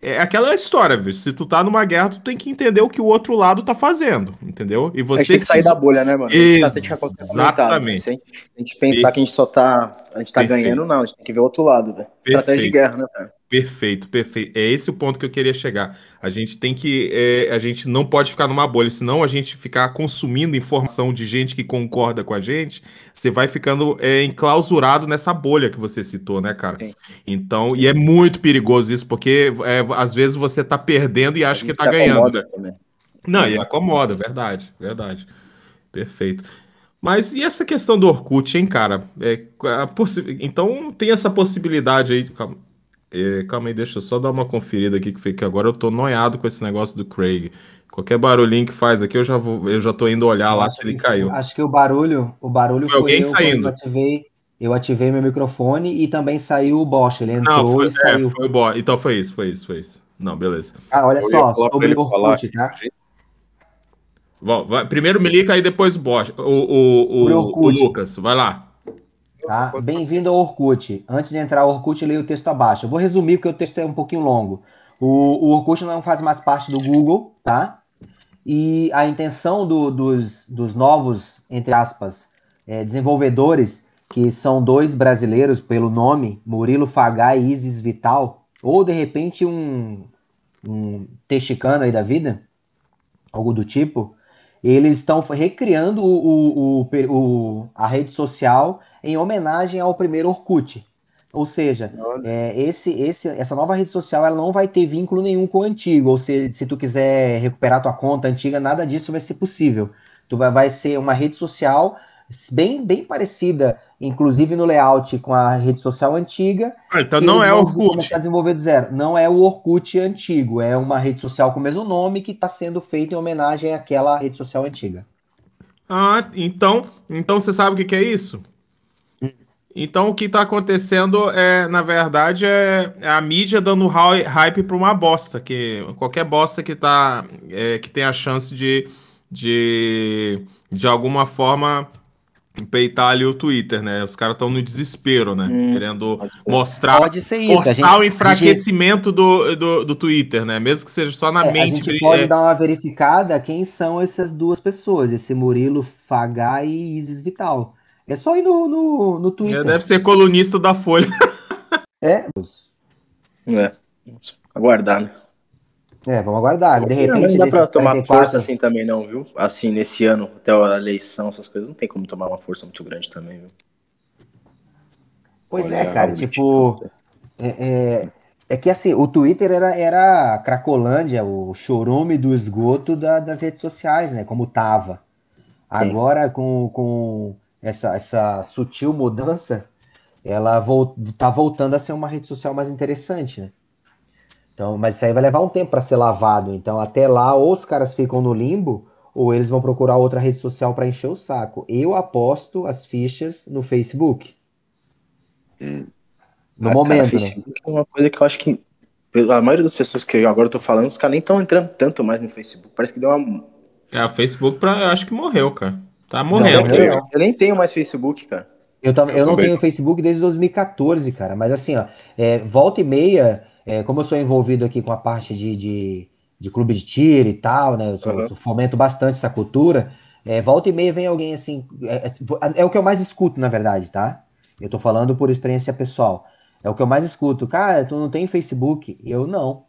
É aquela história, velho. Se tu tá numa guerra, tu tem que entender o que o outro lado tá fazendo, entendeu? E A você gente tem que sair da bolha, né, mano? A gente tá- Exatamente. A gente, a gente pensar que a gente só tá. A gente tá Perfeito. ganhando, não. A gente tem que ver o outro lado, velho. Estratégia de guerra, né, velho? Perfeito, perfeito. É esse o ponto que eu queria chegar. A gente tem que. é, a gente não pode ficar numa bolha, senão a gente ficar consumindo informação de gente que concorda com a gente, você vai ficando é, enclausurado nessa bolha que você citou, né, cara? Sim. Então, e é muito perigoso isso, porque é, às vezes você tá perdendo e acha que tá ganhando, né? também. Não, e acomoda, verdade, verdade. Perfeito. Mas e essa questão do Orkut, hein, cara? É, Então tem essa possibilidade aí. Calma. É, calma aí, deixa eu só dar uma conferida aqui, que foi que agora eu tô noiado com esse negócio do Craig. Qualquer barulhinho que faz aqui, eu já vou, eu já tô indo olhar lá Acho se ele que- caiu. Acho que o barulho, o barulho Foi alguém eu saindo. Eu ativei, eu ativei meu microfone e também saiu o Bosch. Ele entrou Não, foi, e é, saiu. foi bom. Então foi isso, foi isso, foi isso. Não, beleza. Ah, olha Eu só, sobre o Orkut, tá? Bom, vai- primeiro me liga aí depois o Bosch. O, o, o, o o. Lucas, vai lá. Tá? Bem-vindo ao Orkut. Antes de entrar ao Orkut, leia o texto abaixo. Eu vou resumir porque o texto é um pouquinho longo. O, o Orkut não faz mais parte do Google, tá? E a intenção do- dos, dos novos, entre aspas, eh, desenvolvedores, que são dois brasileiros pelo nome, Murilo Fagai e Isis Vital, ou de repente um, um texicano aí da vida, algo do tipo, eles estão recriando o- o- o- a rede social em homenagem ao primeiro Orkut. Ou seja, é, esse, esse, essa nova rede social ela não vai ter vínculo nenhum com o antigo. Ou seja, se tu quiser recuperar tua conta antiga, nada disso vai ser possível. Tu vai, vai ser uma rede social bem, bem parecida, inclusive no layout com a rede social antiga. Ah, então não é vão Orkut. desenvolver do zero. Não é o Orkut antigo, é uma rede social com o mesmo nome que está sendo feita em homenagem àquela rede social antiga. Ah, então, então você sabe o que que é isso? Então o que está acontecendo é, na verdade, é é a mídia dando hy- hype para uma bosta, que qualquer bosta que tá, é, que tem a chance de, de, de alguma forma peitar ali o Twitter, né? Os caras estão no desespero, né? Hum, Querendo pode mostrar, Pode ser isso. a forçar gente- o a gente- enfraquecimento do, do, do Twitter, né? Mesmo que seja só na É, a mente. gente bri- pode é, dar uma verificada quem são essas duas pessoas, esse Murilo Fagai e Isis Vital. É só ir no, no, no é, Twitter. deve ser colunista da Folha. É, É. Aguardar, né? é, vamos aguardar. De Não, repente, não dá pra tomar 44 força assim também, não, viu? Assim, nesse ano, até a eleição, essas coisas, não tem como tomar uma força muito grande também, viu? Pois Olha, é, cara, tipo, é, é, É que assim, o Twitter era, era a Cracolândia, o chorume do esgoto da- das redes sociais, né? Como tava. Agora, com, com essa, essa sutil mudança, ela vol tá voltando a ser uma rede social mais interessante, né? Então, mas isso aí vai levar um tempo para ser lavado. Então, até lá, ou os caras ficam no limbo, ou eles vão procurar outra rede social para encher o saco. Eu aposto as fichas no Facebook. Hum. No Ah, momento, cara, né? Facebook é uma coisa que eu acho que a maioria das pessoas que eu agora tô falando, os caras nem estão entrando tanto mais no Facebook. Parece que deu uma. É, o Facebook pra, eu acho que morreu, cara. Tá Não, morrendo. morreu. Eu, eu nem tenho mais Facebook, cara. Eu, tam- Eu eu não também tenho não. Facebook desde 2014, cara. Mas assim, ó, é, volta e meia, é, como eu sou envolvido aqui com a parte de, de, de clube de tiro e tal, né? Eu, sou- Aham. eu fomento bastante essa cultura. é, volta e meia vem alguém assim. É, é, tipo, é o que eu mais escuto, na verdade, tá? Eu tô falando por experiência pessoal. É o que eu mais escuto. Cara, tu não tem Facebook? Eu não.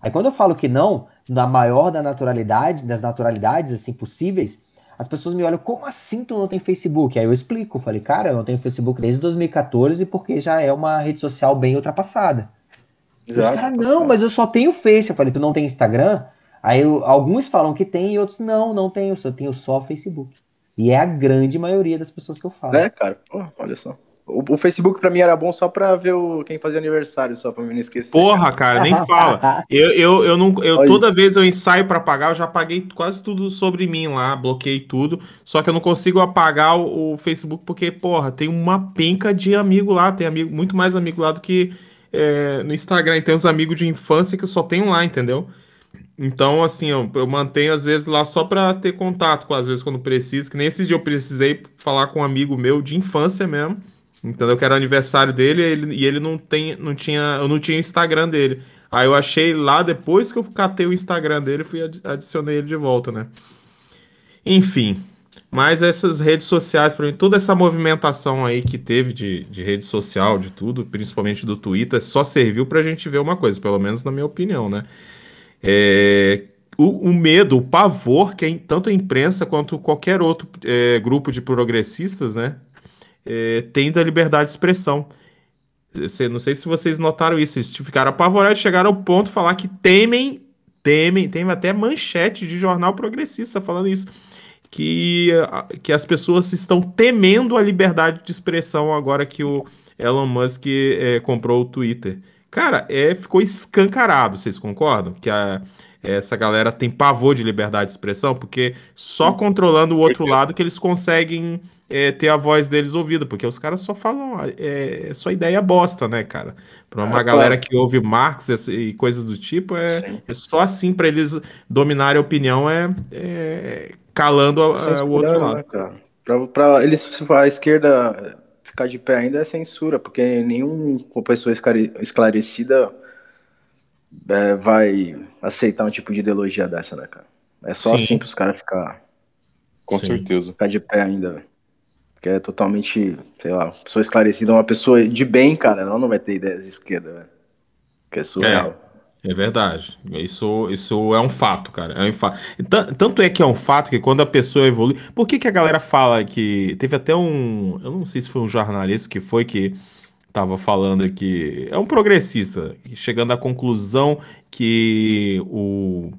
Aí quando eu falo que não, na maior da naturalidade, das naturalidades assim possíveis, as pessoas me olham, como assim tu não tem Facebook? Aí eu explico, falei, cara, eu não tenho Facebook desde 2014 porque já é uma rede social bem ultrapassada. Os Já, caras, não, mas eu só tenho Face. Eu falei, tu não tem Instagram? Aí eu- alguns falam que tem e outros não, não tenho, eu tenho só Facebook. E é a grande maioria das pessoas que eu falo. É, cara, pô, olha só. O, o Facebook pra mim era bom só pra ver o, quem fazia aniversário, só pra mim não esquecer. Porra, cara, nem fala. Eu, eu, eu não, eu Olha toda isso. vez eu ensaio pra apagar, eu já apaguei quase tudo sobre mim lá, bloqueei tudo. Só que eu não consigo apagar o, o Facebook porque, porra, tem uma penca de amigo lá, tem amigo, muito mais amigo lá do que é, no Instagram. E tem uns amigos de infância que eu só tenho lá, entendeu? Então, assim, eu, eu mantenho às vezes lá só pra ter contato com, às vezes, quando preciso. Que nem esse dia eu precisei falar com um amigo meu de infância mesmo. Entendeu? Que era aniversário dele e ele, e ele não, tem, não tinha. Eu não tinha o Instagram dele. Aí eu achei lá depois que eu catei o Instagram dele, fui adi- adicionei ele de volta, né? Enfim. Mas essas redes sociais, pra mim, toda essa movimentação aí que teve de, de rede social, de tudo, principalmente do Twitter, só serviu pra gente ver uma coisa, pelo menos na minha opinião, né? É, o, o medo, o pavor que a in- tanto a imprensa quanto qualquer outro é, grupo de progressistas, né, é, tem da liberdade de expressão. Você- não sei se vocês notaram isso, eles ficaram apavorados, chegaram ao ponto de falar que temem, temem, tem até manchete de jornal progressista falando isso, que, a- que as pessoas estão temendo a liberdade de expressão agora que o Elon Musk é, comprou o Twitter. Cara, é, ficou escancarado, vocês concordam? Que a- essa galera tem pavor de liberdade de expressão, porque só controlando o outro lado que eles conseguem é, ter a voz deles ouvida, porque os caras só falam, é, é só ideia bosta, né, cara? Pra uma Ah, galera claro. que ouve Marx e, coisas do tipo, é, é só assim pra eles dominarem a opinião, é, é calando a- a- o outro lado. né, pra eles, a esquerda ficar de pé ainda é censura, porque nenhuma pessoa esclare- esclarecida é, vai aceitar um tipo de ideologia dessa, né, cara? É só Sim. assim pros caras ficar, Com Sim. certeza. ficar de pé ainda, velho. Porque é totalmente, sei lá, pessoa esclarecida, uma pessoa de bem, cara, ela não vai ter ideias de esquerda, velho. Que é surreal. É verdade. Isso, isso é um fato, cara. É um fato. Tanto é que é um fato que quando a pessoa evolui. Por que, que a galera fala que. Teve até um. Eu não sei se foi um jornalista que foi que tava falando que. É um progressista, chegando à conclusão que o.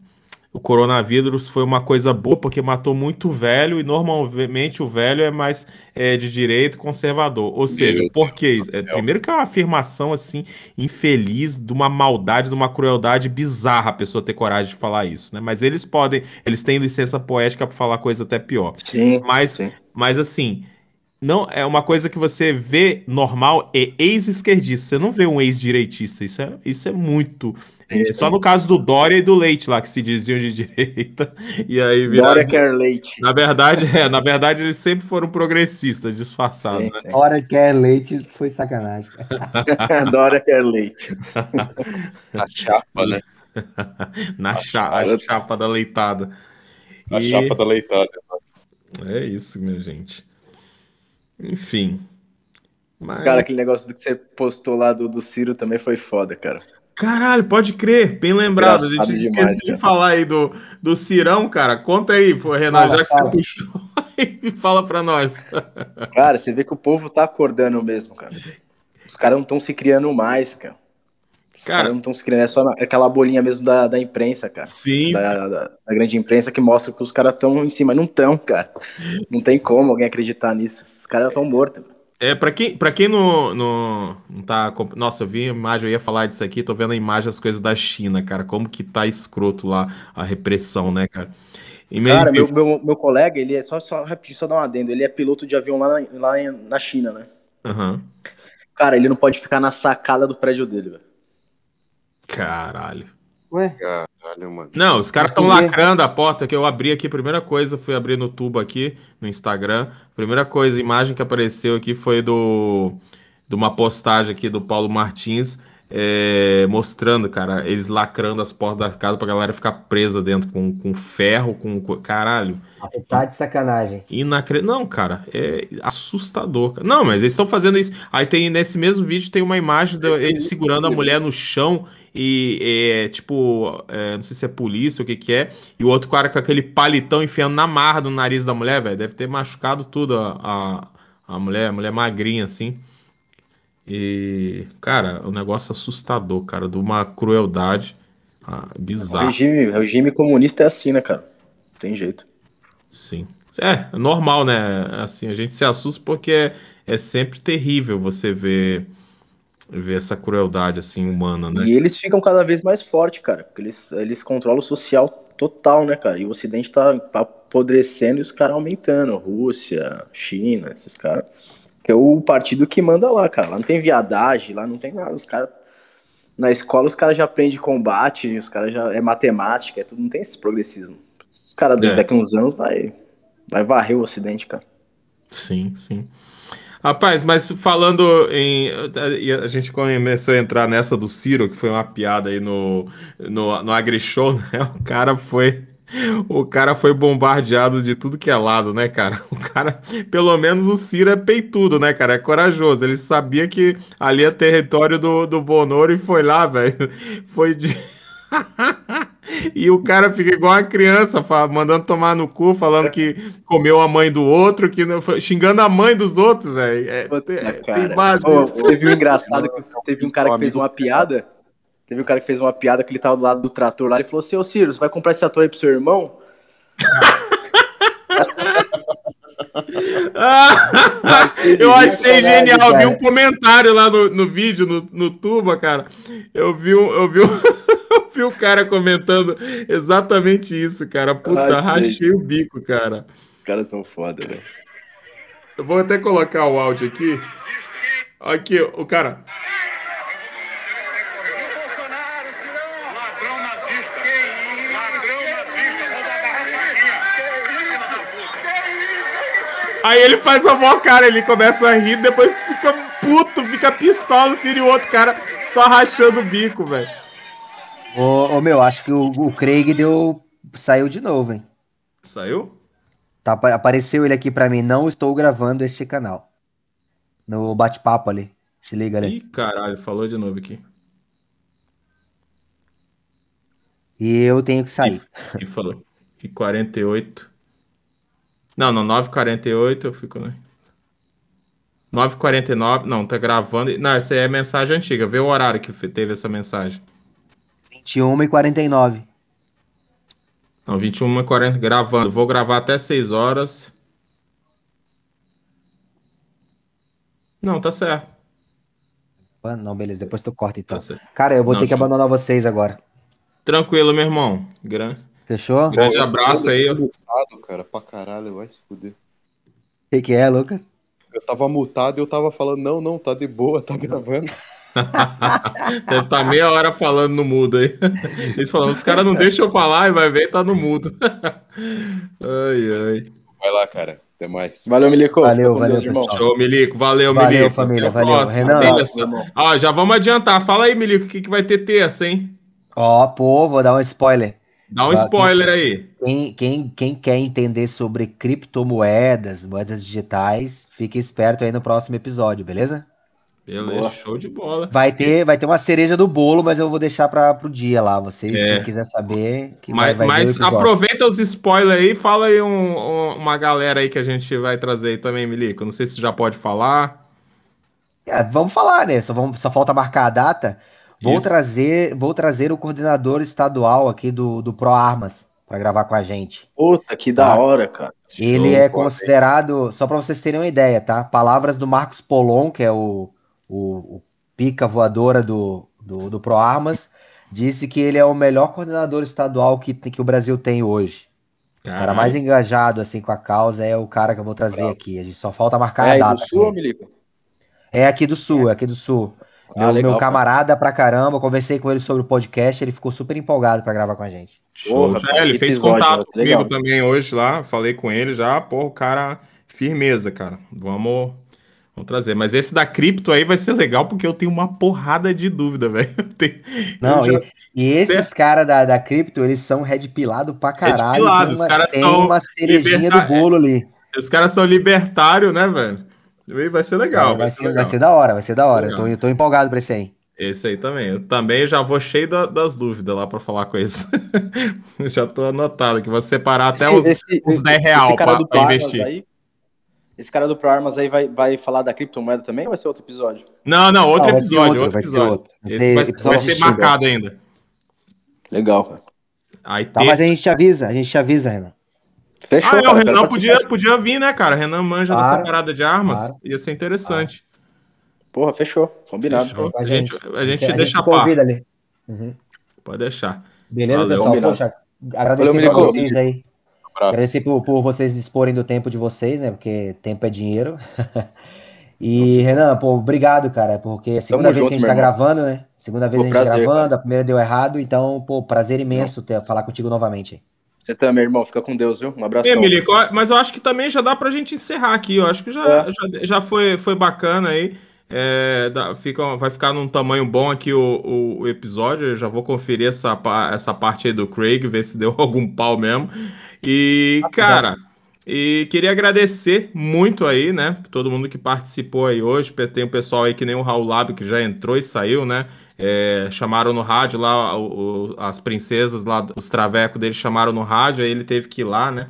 O coronavírus foi uma coisa boa porque matou muito velho e normalmente o velho é mais é, de direito conservador. Ou seja, Deus por que isso? É, primeiro que é uma afirmação assim infeliz, de uma maldade, de uma crueldade bizarra a pessoa ter coragem de falar isso, né? Mas eles podem, eles têm licença poética para falar coisa até pior. Sim, Mas, sim. mas assim, não é uma coisa que você vê normal é ex-esquerdista. Você não vê um ex-direitista. Isso é, isso é muito. é só no caso do Dória e do Leite lá que se diziam de direita e aí viraram. Dória quer leite. Na verdade, é, na verdade eles sempre foram progressistas, disfarçados, né? sim. Hora que é leite, foi sacanagem. Dória quer leite. A chapa, né? Na cha- a chapa- chapa da leitada. A E- chapa da leitada. É isso, minha gente. Enfim. Mas... Cara, aquele negócio do que você postou lá do, do Ciro também foi foda, cara. Caralho, pode crer, bem lembrado. A Engraçado gente demais, esqueceu de cara. falar aí do, do Cirão, cara. Conta aí, Renan, Fala, já que fala. você puxou e fala pra nós. Cara, você vê que o povo tá acordando mesmo, cara. Os caras não estão se criando mais, cara. Os Cara- caras não estão se criando, é só aquela bolinha mesmo da, da imprensa, cara. Sim, Da, da- da grande imprensa que mostra que os caras estão em cima. Não estão, cara. Não tem como alguém acreditar nisso. Os caras estão mortos. É, pra quem, pra quem não, não, não tá. Nossa, eu vi a imagem, eu ia falar disso aqui, tô vendo a imagem das coisas da China, cara. Como que tá escroto lá a repressão, né, cara? Cara, meu, meu, meu colega, ele é só, só rapidinho, só dar um adendo. Ele é piloto de avião lá na, lá na China, né? Aham. Cara, ele não pode ficar na sacada do prédio dele, velho. Caralho. Ué? Caralho, mano. Não, os caras estão lacrando a porta que eu abri aqui. Primeira coisa, fui abrir no tubo aqui, no Instagram. Primeira coisa, imagem que apareceu aqui foi do de uma postagem aqui do Paulo Martins, é, mostrando, cara, eles lacrando as portas da casa pra galera ficar presa dentro com, com ferro, com. com- Caralho. Tá de sacanagem. Inacre... Não, cara, é assustador. cara. Não, mas eles estão fazendo isso. Aí tem nesse mesmo vídeo tem uma imagem dele segurando a mulher no chão e é, tipo, é, não sei se é polícia ou o que que é, e o outro cara com aquele palitão enfiando na marra do nariz da mulher, velho. Deve ter machucado tudo a, a, a mulher, a mulher magrinha assim. E, cara, o um negócio assustador, cara, de uma crueldade ah, O bizarra. regime, o regime comunista é assim, né, cara? Não tem jeito. Sim. É, é normal, né? Assim, a gente se assusta porque é, é sempre terrível você ver, ver essa crueldade, assim, humana, né? E eles ficam cada vez mais fortes, cara. Porque eles, eles controlam o social total, né, cara? E o Ocidente tá, tá apodrecendo e os caras aumentando. Rússia, China, esses caras. Que é o partido que manda lá, cara. Lá não tem viadagem, lá não tem nada. Os caras. Na escola os caras já aprendem combate, os caras já. É matemática, é tudo, não tem esse progressismo. Os caras É. daqui a uns anos vai, vai varrer o Ocidente, cara. Sim, sim. Rapaz, mas falando em. A gente começou a entrar nessa do Ciro, que foi uma piada aí no, no, no AgriShow, né? O cara foi. O cara foi bombardeado de tudo que é lado, né, cara? O cara, pelo menos o Ciro é peitudo, né, cara? É corajoso. Ele sabia que ali é território do, do Bonoro e foi lá, velho. Foi de. E o cara fica igual a criança, mandando tomar no cu, falando que comeu a mãe do outro, que não foi- xingando a mãe dos outros, velho. É, tem, imagem Ô, disso. teve um engraçado que teve um cara que fez uma piada. Teve um cara que fez uma piada que ele tava do lado do trator lá e falou: Seu Ciro, você vai comprar esse trator aí pro seu irmão? Ah, eu achei Caralho, genial. Eu vi um comentário lá no, no vídeo, no, no Tuba, cara. Eu vi, um, eu, vi um, vi um cara comentando exatamente isso, cara. Puta, Achei. rachei o bico, cara. Os caras são foda, velho. Eu vou até colocar o áudio aqui. Aqui, o cara. Aí ele faz a maior cara, ele começa a rir, depois fica puto, fica pistola, assim, e o outro cara só rachando o bico, velho. Ô, ô, meu, acho que o, o Craig deu. Saiu de novo, hein? Saiu? Tá, apa- apareceu ele aqui pra mim. Não estou gravando este canal. No bate-papo ali. Se liga ali. Ih, caralho, falou de novo aqui. E eu tenho que sair. E falou. E 48. Não, não, 9h48 eu fico, né? 9h49. Não, tá gravando. Não, essa é mensagem antiga. Vê o horário que teve essa mensagem. 21 e 49. Não, 21h40 gravando. Vou gravar até 6 horas. Não, tá certo. Ah, Não, beleza, depois tu corta então. Tá. Cara, eu vou Não, ter que abandonar vocês agora. Tranquilo, meu irmão. Gran- Fechou? O Grande abraço aí. Mutado, cara, pra caralho, vai se fuder. que, que é, Lucas? Eu tava mutado e eu tava falando, não, não, tá de boa, tá gravando. Deve tá meia hora falando no mudo aí. Eles falando, os caras não deixam eu falar e vai ver, tá no mudo. Ai, ai. Vai lá, cara, até mais. Valeu, Milico. Valeu, valeu, Deus, irmão. Show, Milico. Valeu, Valeu, Milico. família, Até valeu. Renan. Ó, já vamos adiantar. Fala aí, Milico, o que, que vai ter terça, hein? Ó, pô, vou dar um spoiler. Dá um spoiler aí. Quem, quem, quem quer entender sobre criptomoedas, moedas digitais, fique esperto aí no próximo episódio, beleza? Beleza, Boa. show de bola. Vai ter, vai ter uma cereja do bolo, mas eu vou deixar para pro dia lá. Vocês, É. quem quiser saber, que Mas, vai, vai mas aproveita os spoilers aí, fala aí um- um- uma galera aí que a gente vai trazer aí também, Milico. Não sei se já pode falar. É, vamos falar, né? Só, vamos, só falta marcar a data. Vou Isso. trazer, vou trazer o coordenador estadual aqui do, do Pro Armas para gravar com a gente. Puta, que da Tá. hora, cara. Ele Show, é considerado, só para vocês terem uma ideia, tá? Palavras do Marcos Polon, que é o, o, o pica voadora do, do, do Pro Armas, disse que ele é o melhor coordenador estadual que, tem- que o Brasil tem hoje. O cara Caralho. mais engajado assim com a causa é o cara que eu vou trazer aqui. A gente só falta marcar É a aí do data. sul. Milico? É aqui do sul, é aqui do sul. Ah, Meu, legal, meu cara. camarada pra caramba, eu conversei com ele sobre o podcast, ele ficou super empolgado pra gravar com a gente. Show. Porra, cara, ele fez contato ó, legal. comigo também hoje lá, falei com ele já, pô, o cara, firmeza, cara. Vamos, vamos trazer. Mas esse da cripto aí vai ser legal porque eu tenho uma porrada de dúvida, velho. Tenho- Não, já- e, e esses caras da, da cripto, eles são red pilado pra caralho. pilado, tem os uma, caras são uma cerejinha liberta- do bolo ali. Os caras são libertários, né, velho? Vai ser legal, vai, vai, ser, ser, legal. vai ser da hora, vai ser da hora. Eu tô, eu tô empolgado pra esse aí. Esse aí também. Eu também já vou cheio da- das dúvidas lá pra falar com eles. já tô anotado que vou separar até Esse- os, esse- esse- 10 real esse cara pra- do pra Pro investir. Aí, esse cara do Pro Armas aí vai, vai falar da criptomoeda também ou vai ser outro episódio? Não, não, outro Não, episódio, outro, outro vai ser episódio. outro. Vai Esse ser vai, episódio vai ser marcado ainda. Legal, cara. Aí Tá, mas a gente te avisa, a gente te avisa, Renan. Fechou, Ah, é, o cara, quero Renan podia, podia vir, né, cara? Renan manja Claro, dessa parada de armas. claro. Ia ser interessante. Porra, fechou. Combinado. Fechou. A gente, a gente a deixa a gente ali. Uhum. Pode deixar. Beleza, Valeu, pessoal? combinado. Poxa, agradecer Valeu, vocês aí. Abraço. Agradecer por, por vocês disporem do tempo de vocês, né? Porque tempo é dinheiro. E, Renan, pô, obrigado, cara, porque é a segunda Tamo vez junto, que a gente tá irmão. gravando, né? Segunda vez Pô, a gente prazer, gravando, a primeira deu errado, então, pô, prazer imenso ter, falar contigo novamente. Você também, irmão. Fica com Deus, viu? Um abraço. Milico, ó, mas eu acho que também já dá pra gente encerrar aqui. Eu acho que já, É. já, já foi, foi bacana aí. É, dá- fica, vai ficar num tamanho bom aqui o, o, o episódio. Eu já vou conferir essa, essa parte aí do Craig, ver se deu algum pau mesmo. E, cara, e queria agradecer muito aí, né? Todo mundo que participou aí hoje. Tem o pessoal aí que nem o Raul Lab que já entrou e saiu, né? É, chamaram no rádio lá, o- o- as princesas lá, os travecos dele chamaram no rádio, aí ele teve que ir lá, né?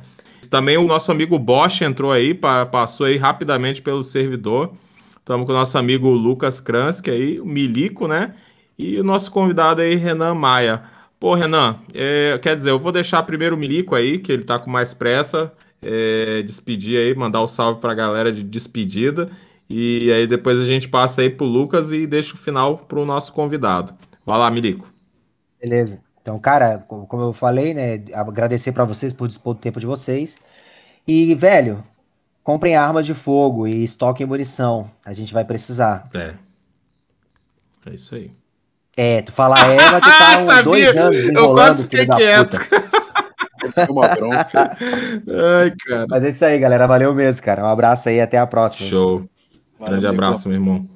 Também o nosso amigo Bosch entrou aí, pa- passou aí rapidamente pelo servidor. Estamos com o nosso amigo Lucas Kransky aí, o Milico, né? E o nosso convidado aí, Renan Maia. Pô, Renan, é, quer dizer, eu vou deixar primeiro o Milico aí, que ele tá com mais pressa, é, despedir aí, mandar o salve pra galera de despedida. E aí depois a gente passa aí pro Lucas e deixa o final pro nosso convidado. Vai lá, Milico. Beleza. Então, cara, co- como eu falei, né? Agradecer pra vocês por dispor do tempo de vocês. E, velho, comprem armas de fogo e estoquem munição. A gente vai precisar. É. É isso aí. É, tu fala é, mas tu tá uns Sabia? dois anos Eu enrolando, quase fiquei da quieto. puta. Uma bronca. Ai, cara. Mas é isso aí, galera. Valeu mesmo, cara. Um abraço aí, até a próxima. Show. Valeu, Grande abraço, meu irmão.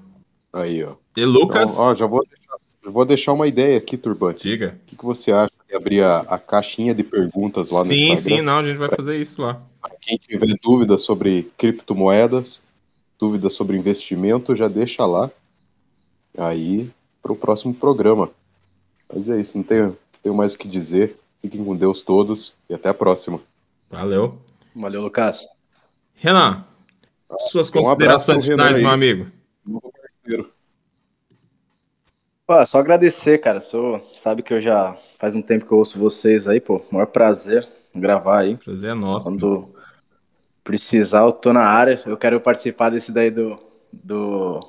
Aí, ó. E Lucas? Então, ó, já vou deixar, já vou deixar uma ideia aqui, Turbante. Diga. O que, que você acha de abrir a, a caixinha de perguntas lá no Sim, Instagram? sim, não, a gente vai fazer isso lá. Para quem tiver dúvida sobre criptomoedas, dúvida sobre investimento, já deixa lá. Aí, para o próximo programa. Mas é isso, não tenho, tenho mais o que dizer. Fiquem com Deus todos e até a próxima. Valeu. Valeu, Lucas. Renan, suas um considerações Renan finais, meu amigo. Novo parceiro. Pô, só agradecer, cara. Sou, sabe que eu já faz um tempo que eu ouço vocês aí, pô. Maior prazer gravar aí. Prazer é nosso. Quando precisar, eu tô na área. Eu quero participar desse daí do. do...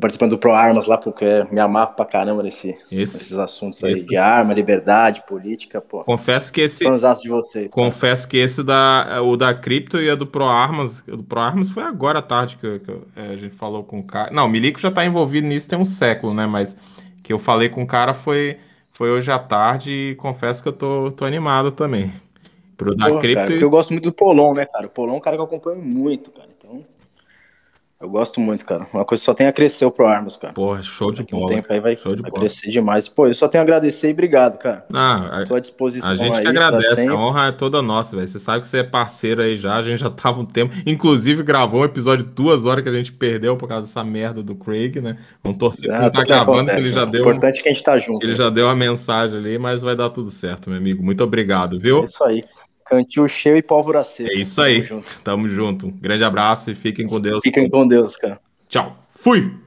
participando do Pro Armas lá, porque me amarro pra caramba nesse, Esse. nesses assuntos aí de arma, liberdade, política, pô. Confesso que esse. Fãzaço de vocês. cara. Confesso que esse da, o da Cripto e a do Pro Armas, o do Pro Armas foi agora à tarde que, eu- que eu- é, a gente falou com o cara. Não, o Milico já tá envolvido nisso tem um século, né? Mas que eu falei com o cara foi, foi hoje à tarde e confesso que eu tô, tô animado também. Pro da Cripto cara, eu gosto muito do Polon, né, cara? O Polon é um cara que eu acompanho muito, cara. Eu gosto muito, cara. Uma coisa que só tem a crescer o Pro Armas, cara. Porra, show de Daqui a um bola. tempo aí vai, show de vai bola. crescer demais. Pô, eu só tenho a agradecer e obrigado, cara. Ah, Tô à disposição A gente aí que pra agradece, a honra é toda nossa, velho. Você sabe que você é parceiro aí já, a gente já tava um tempo. Inclusive, gravou um episódio de duas horas que a gente perdeu por causa dessa merda do Craig, né? Vamos torcer pra Ah, ele tá que gravando, que acontece, ele já né? deu. O importante é que a gente tá junto. Ele né? já deu uma mensagem ali, mas vai dar tudo certo, meu amigo. Muito obrigado, É viu? isso aí. Cantil cheio e pólvora seca. É isso aí. Tamo junto. Tamo junto. Grande abraço e fiquem com Deus. Fiquem com Deus, cara. Tchau. Fui!